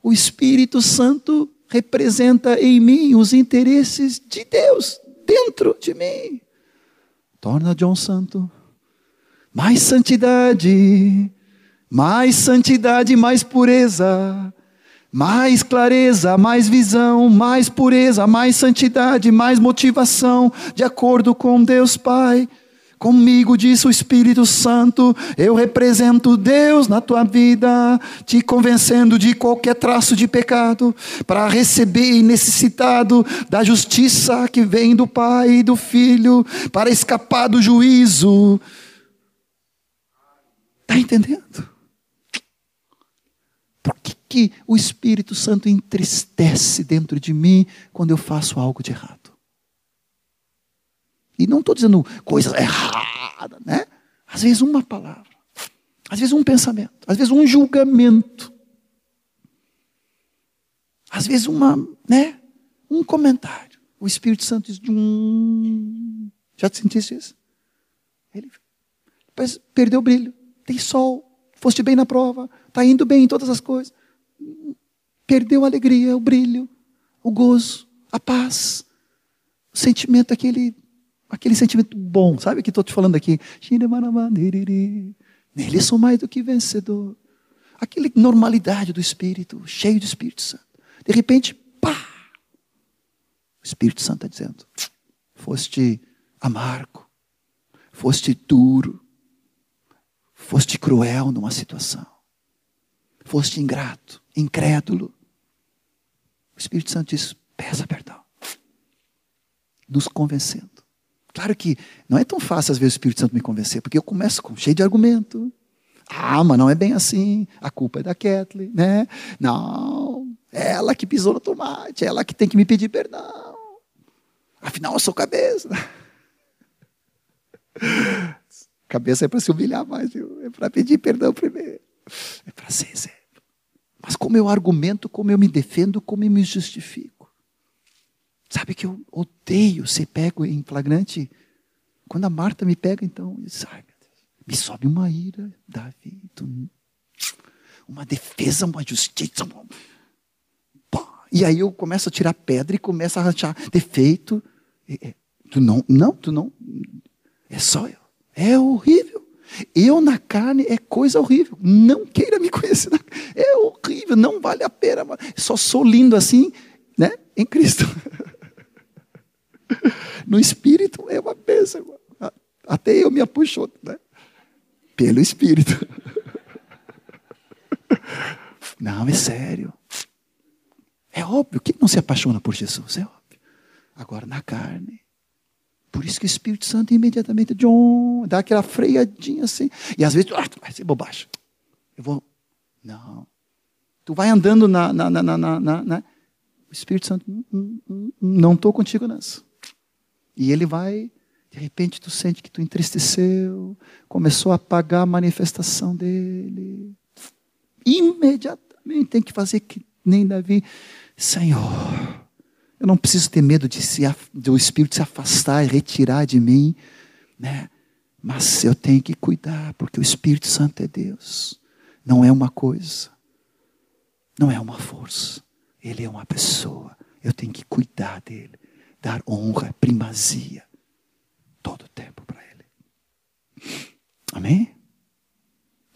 O Espírito Santo representa em mim os interesses de Deus dentro de mim. Torna John santo. Mais santidade, mais santidade, mais pureza mais clareza, mais visão, mais pureza, mais santidade, mais motivação, de acordo com Deus Pai. Comigo, diz o Espírito Santo, eu represento Deus na tua vida, te convencendo de qualquer traço de pecado, para receber necessitado da justiça que vem do Pai e do Filho, para escapar do juízo. Está entendendo? Por que que o Espírito Santo entristece dentro de mim quando eu faço algo de errado. E não estou dizendo coisas erradas, né? Às vezes uma palavra, às vezes um pensamento, às vezes um julgamento, às vezes uma, né? Um comentário. O Espírito Santo diz, hum, já te sentiste isso? Ele perdeu o brilho, tem sol, foste bem na prova, está indo bem em todas as coisas perdeu a alegria, o brilho, o gozo, a paz, o sentimento, aquele, aquele sentimento bom, sabe o que estou te falando aqui? Nele sou mais do que vencedor. Aquela normalidade do Espírito, cheio do Espírito Santo. De repente, pá! O Espírito Santo está dizendo: foste amargo, foste duro, foste cruel numa situação, foste ingrato, incrédulo. O Espírito Santo diz: peça perdão. Nos convencendo. Claro que não é tão fácil às vezes o Espírito Santo me convencer, porque eu começo com, cheio de argumento. Ah, mas não é bem assim. A culpa é da Kathleen, né? Não, ela que pisou no tomate, ela que tem que me pedir perdão. Afinal, eu sou cabeça. Cabeça é para se humilhar mais, viu? é para pedir perdão primeiro. É para ser mas como eu argumento, como eu me defendo, como eu me justifico. Sabe que eu odeio ser pego em flagrante. Quando a Marta me pega, então, Deus, me sobe uma ira, Davi, tu, uma defesa, uma justiça. Uma... E aí eu começo a tirar pedra e começo a arranjar defeito. Tu não, não, tu não. É só eu. É horrível. Eu na carne é coisa horrível. Não queira me conhecer. É horrível, não vale a pena. Só sou lindo assim, né? Em Cristo. No espírito é uma bênção. Até eu me apuxou, né? Pelo espírito. Não, é sério. É óbvio. Quem não se apaixona por Jesus? É óbvio. Agora, na carne. Por isso que o Espírito Santo imediatamente John, dá aquela freadinha assim. E às vezes, ah, vai ser bobagem. Eu vou. Não. Tu vai andando na. na, na, na, na, na o Espírito Santo, hum, hum, hum, não estou contigo nessa. E ele vai, de repente tu sente que tu entristeceu, começou a apagar a manifestação dele. Imediatamente tem que fazer que nem Davi. Senhor, eu não preciso ter medo de se, do Espírito se afastar e retirar de mim, né? Mas eu tenho que cuidar, porque o Espírito Santo é Deus. Não é uma coisa, não é uma força. Ele é uma pessoa. Eu tenho que cuidar dele dar honra, primazia, todo o tempo para Ele. Amém?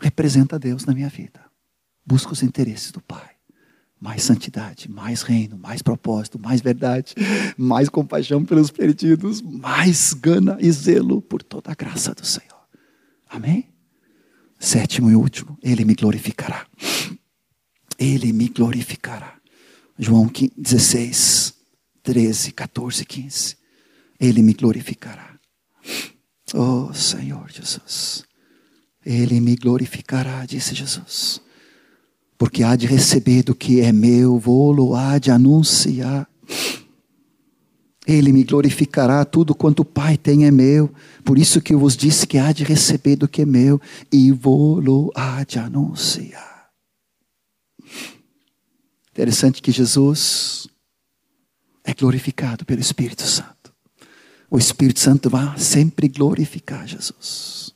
Representa Deus na minha vida. Busca os interesses do Pai. Mais santidade, mais reino, mais propósito, mais verdade, mais compaixão pelos perdidos, mais gana e zelo por toda a graça do Senhor. Amém? Sétimo e último, Ele me glorificará. Ele me glorificará. João 16, 13, 14, 15. Ele me glorificará. Oh Senhor Jesus. Ele me glorificará, disse Jesus. Porque há de receber do que é meu, vou-lo há de anunciar. Ele me glorificará, tudo quanto o Pai tem é meu. Por isso que eu vos disse que há de receber do que é meu, e vou-lo há de anunciar. Interessante que Jesus é glorificado pelo Espírito Santo. O Espírito Santo vai sempre glorificar Jesus.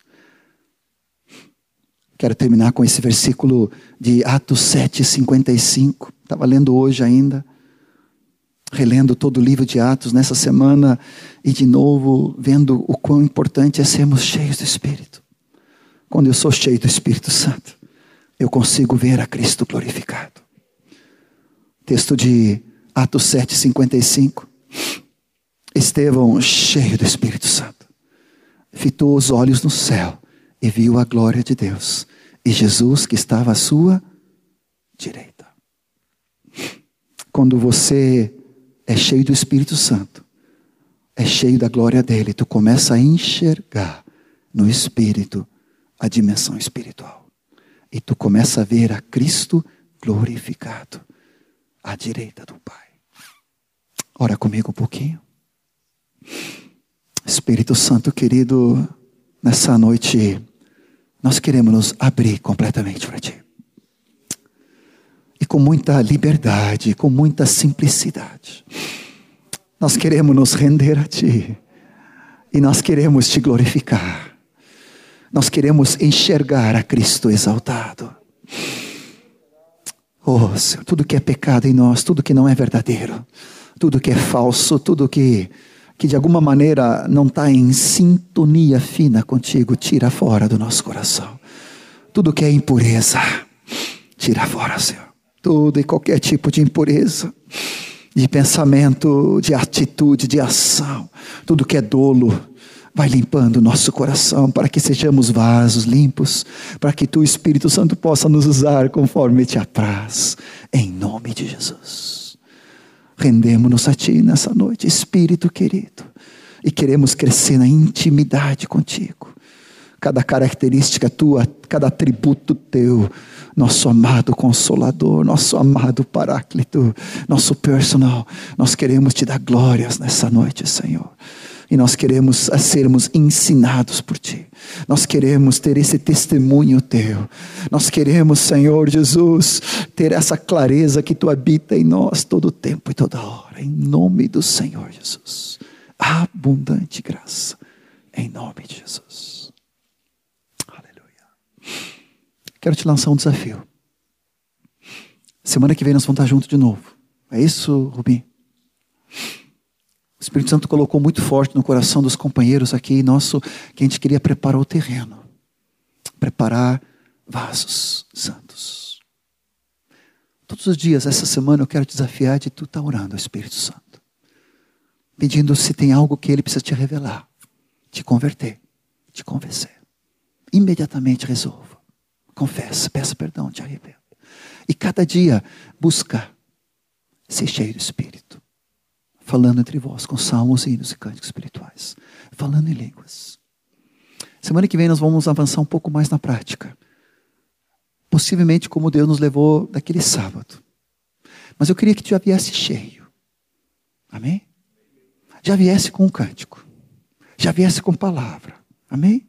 Quero terminar com esse versículo de Atos 7, 55. Estava lendo hoje ainda, relendo todo o livro de Atos nessa semana e de novo vendo o quão importante é sermos cheios do Espírito. Quando eu sou cheio do Espírito Santo, eu consigo ver a Cristo glorificado. Texto de Atos 7, 55. Estevão, cheio do Espírito Santo, fitou os olhos no céu e viu a glória de Deus e Jesus que estava à sua direita. Quando você é cheio do Espírito Santo, é cheio da glória dele, tu começa a enxergar no Espírito a dimensão espiritual. E tu começa a ver a Cristo glorificado à direita do Pai. Ora comigo um pouquinho. Espírito Santo querido, nessa noite nós queremos nos abrir completamente para Ti. E com muita liberdade, com muita simplicidade. Nós queremos nos render a Ti. E nós queremos Te glorificar. Nós queremos enxergar a Cristo exaltado. Oh, Senhor, tudo que é pecado em nós, tudo que não é verdadeiro tudo que é falso, tudo que, que de alguma maneira não está em sintonia fina contigo, tira fora do nosso coração. Tudo que é impureza, tira fora, Senhor. Tudo e qualquer tipo de impureza, de pensamento, de atitude, de ação, tudo que é dolo, vai limpando o nosso coração para que sejamos vasos limpos, para que tu, Espírito Santo, possa nos usar conforme te apraz, em nome de Jesus. Rendemos-nos a Ti nessa noite, Espírito querido, e queremos crescer na intimidade contigo. Cada característica tua, cada atributo teu, nosso amado Consolador, nosso amado Paráclito, nosso personal, nós queremos te dar glórias nessa noite, Senhor. E nós queremos sermos ensinados por Ti. Nós queremos ter esse testemunho Teu. Nós queremos, Senhor Jesus, ter essa clareza que Tu habita em nós todo o tempo e toda hora. Em nome do Senhor Jesus. Abundante graça. Em nome de Jesus. Aleluia. Quero te lançar um desafio. Semana que vem nós vamos estar juntos de novo. É isso, Rubim? O Espírito Santo colocou muito forte no coração dos companheiros aqui nosso que a gente queria preparar o terreno, preparar vasos santos. Todos os dias, essa semana, eu quero desafiar de tu estar tá orando ao Espírito Santo, pedindo se tem algo que ele precisa te revelar, te converter, te convencer. Imediatamente resolva, confessa, peça perdão, te arrependa. E cada dia busca ser cheio do Espírito falando entre vós com salmos, hinos e cânticos espirituais, falando em línguas. Semana que vem nós vamos avançar um pouco mais na prática. Possivelmente como Deus nos levou daquele sábado. Mas eu queria que tu já viesse cheio. Amém? Já viesse com um cântico. Já viesse com palavra. Amém?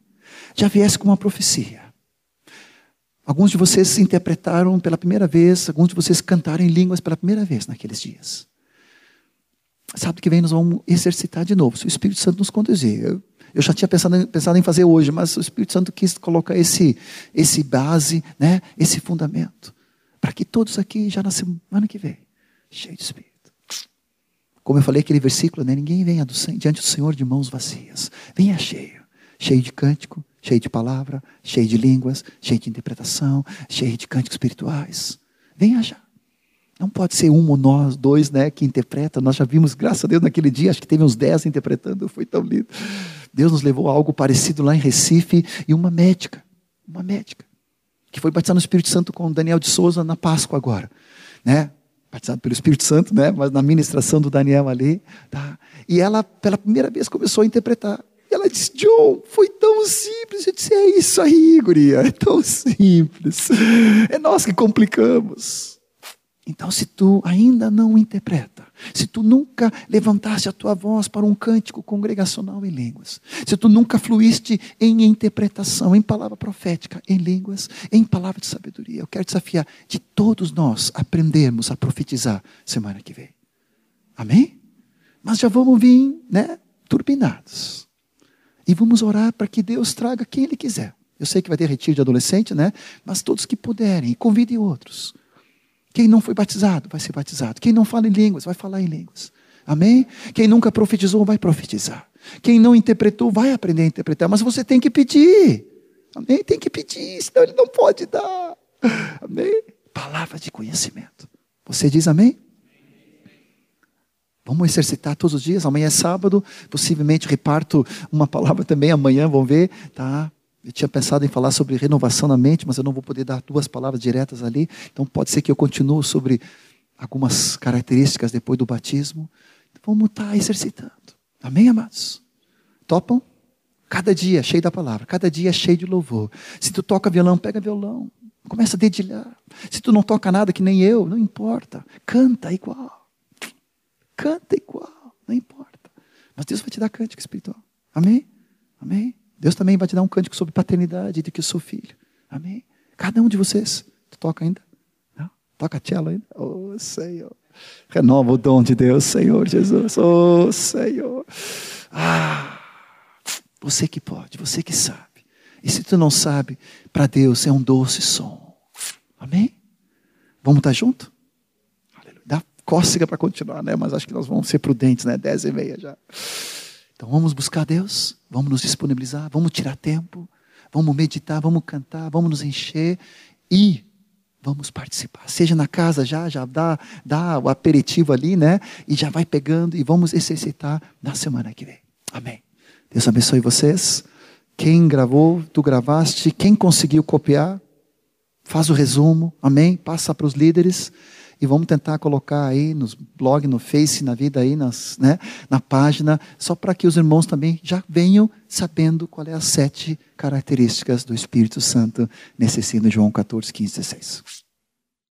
Já viesse com uma profecia. Alguns de vocês interpretaram pela primeira vez, alguns de vocês cantaram em línguas pela primeira vez naqueles dias. Sábado que vem nós vamos exercitar de novo, se o Espírito Santo nos conduzir. Eu, eu já tinha pensado, pensado em fazer hoje, mas o Espírito Santo quis colocar esse, esse base, né, esse fundamento, para que todos aqui já na semana que vem, cheio de Espírito. Como eu falei aquele versículo, né, ninguém venha do, diante do Senhor de mãos vazias. Venha cheio, cheio de cântico, cheio de palavra, cheio de línguas, cheio de interpretação, cheio de cânticos espirituais. Venha já. Não pode ser um ou nós, dois, né, que interpreta. Nós já vimos, graças a Deus, naquele dia, acho que teve uns dez interpretando, foi tão lindo. Deus nos levou a algo parecido lá em Recife e uma médica, uma médica, que foi batizada no Espírito Santo com Daniel de Souza na Páscoa agora, né? Batizado pelo Espírito Santo, né? Mas na ministração do Daniel ali, tá? E ela, pela primeira vez, começou a interpretar. E ela disse, John, foi tão simples. Eu disse, é isso aí, guria, é tão simples. É nós que complicamos. Então, se tu ainda não interpreta, se tu nunca levantaste a tua voz para um cântico congregacional em línguas, se tu nunca fluíste em interpretação, em palavra profética, em línguas, em palavra de sabedoria, eu quero desafiar de todos nós aprendermos a profetizar semana que vem. Amém? Mas já vamos vir, né, turbinados. E vamos orar para que Deus traga quem Ele quiser. Eu sei que vai ter retiro de adolescente, né? Mas todos que puderem, convide outros. Quem não foi batizado vai ser batizado. Quem não fala em línguas vai falar em línguas. Amém? Quem nunca profetizou vai profetizar. Quem não interpretou vai aprender a interpretar. Mas você tem que pedir. Amém? Tem que pedir, senão ele não pode dar. Amém? Palavra de conhecimento. Você diz amém? Vamos exercitar todos os dias. Amanhã é sábado. Possivelmente reparto uma palavra também amanhã. Vamos ver, tá? Eu tinha pensado em falar sobre renovação na mente, mas eu não vou poder dar duas palavras diretas ali. Então pode ser que eu continue sobre algumas características depois do batismo. Então, vamos estar tá exercitando. Amém, amados? Topam? Cada dia cheio da palavra, cada dia cheio de louvor. Se tu toca violão, pega violão. Começa a dedilhar. Se tu não toca nada, que nem eu, não importa. Canta igual. Canta igual, não importa. Mas Deus vai te dar cântico espiritual. Amém? Amém? Deus também vai te dar um cântico sobre paternidade de que eu sou filho. Amém? Cada um de vocês. Tu toca ainda? Não? Toca a cello ainda? Oh, Senhor. Renova o dom de Deus, Senhor Jesus. Oh, Senhor. Ah, você que pode, você que sabe. E se tu não sabe, para Deus é um doce som. Amém? Vamos estar junto? Aleluia. Dá cócega para continuar, né? Mas acho que nós vamos ser prudentes, né? Dez e meia já. Então vamos buscar Deus, vamos nos disponibilizar, vamos tirar tempo, vamos meditar, vamos cantar, vamos nos encher e vamos participar. Seja na casa já, já dá, dá o aperitivo ali, né? E já vai pegando e vamos exercitar na semana que vem. Amém. Deus abençoe vocês. Quem gravou, tu gravaste. Quem conseguiu copiar, faz o resumo. Amém. Passa para os líderes e vamos tentar colocar aí nos blog, no Face, na vida aí, nas, né, na página, só para que os irmãos também já venham sabendo qual é as sete características do Espírito Santo nesse sino João 14, 15, 16.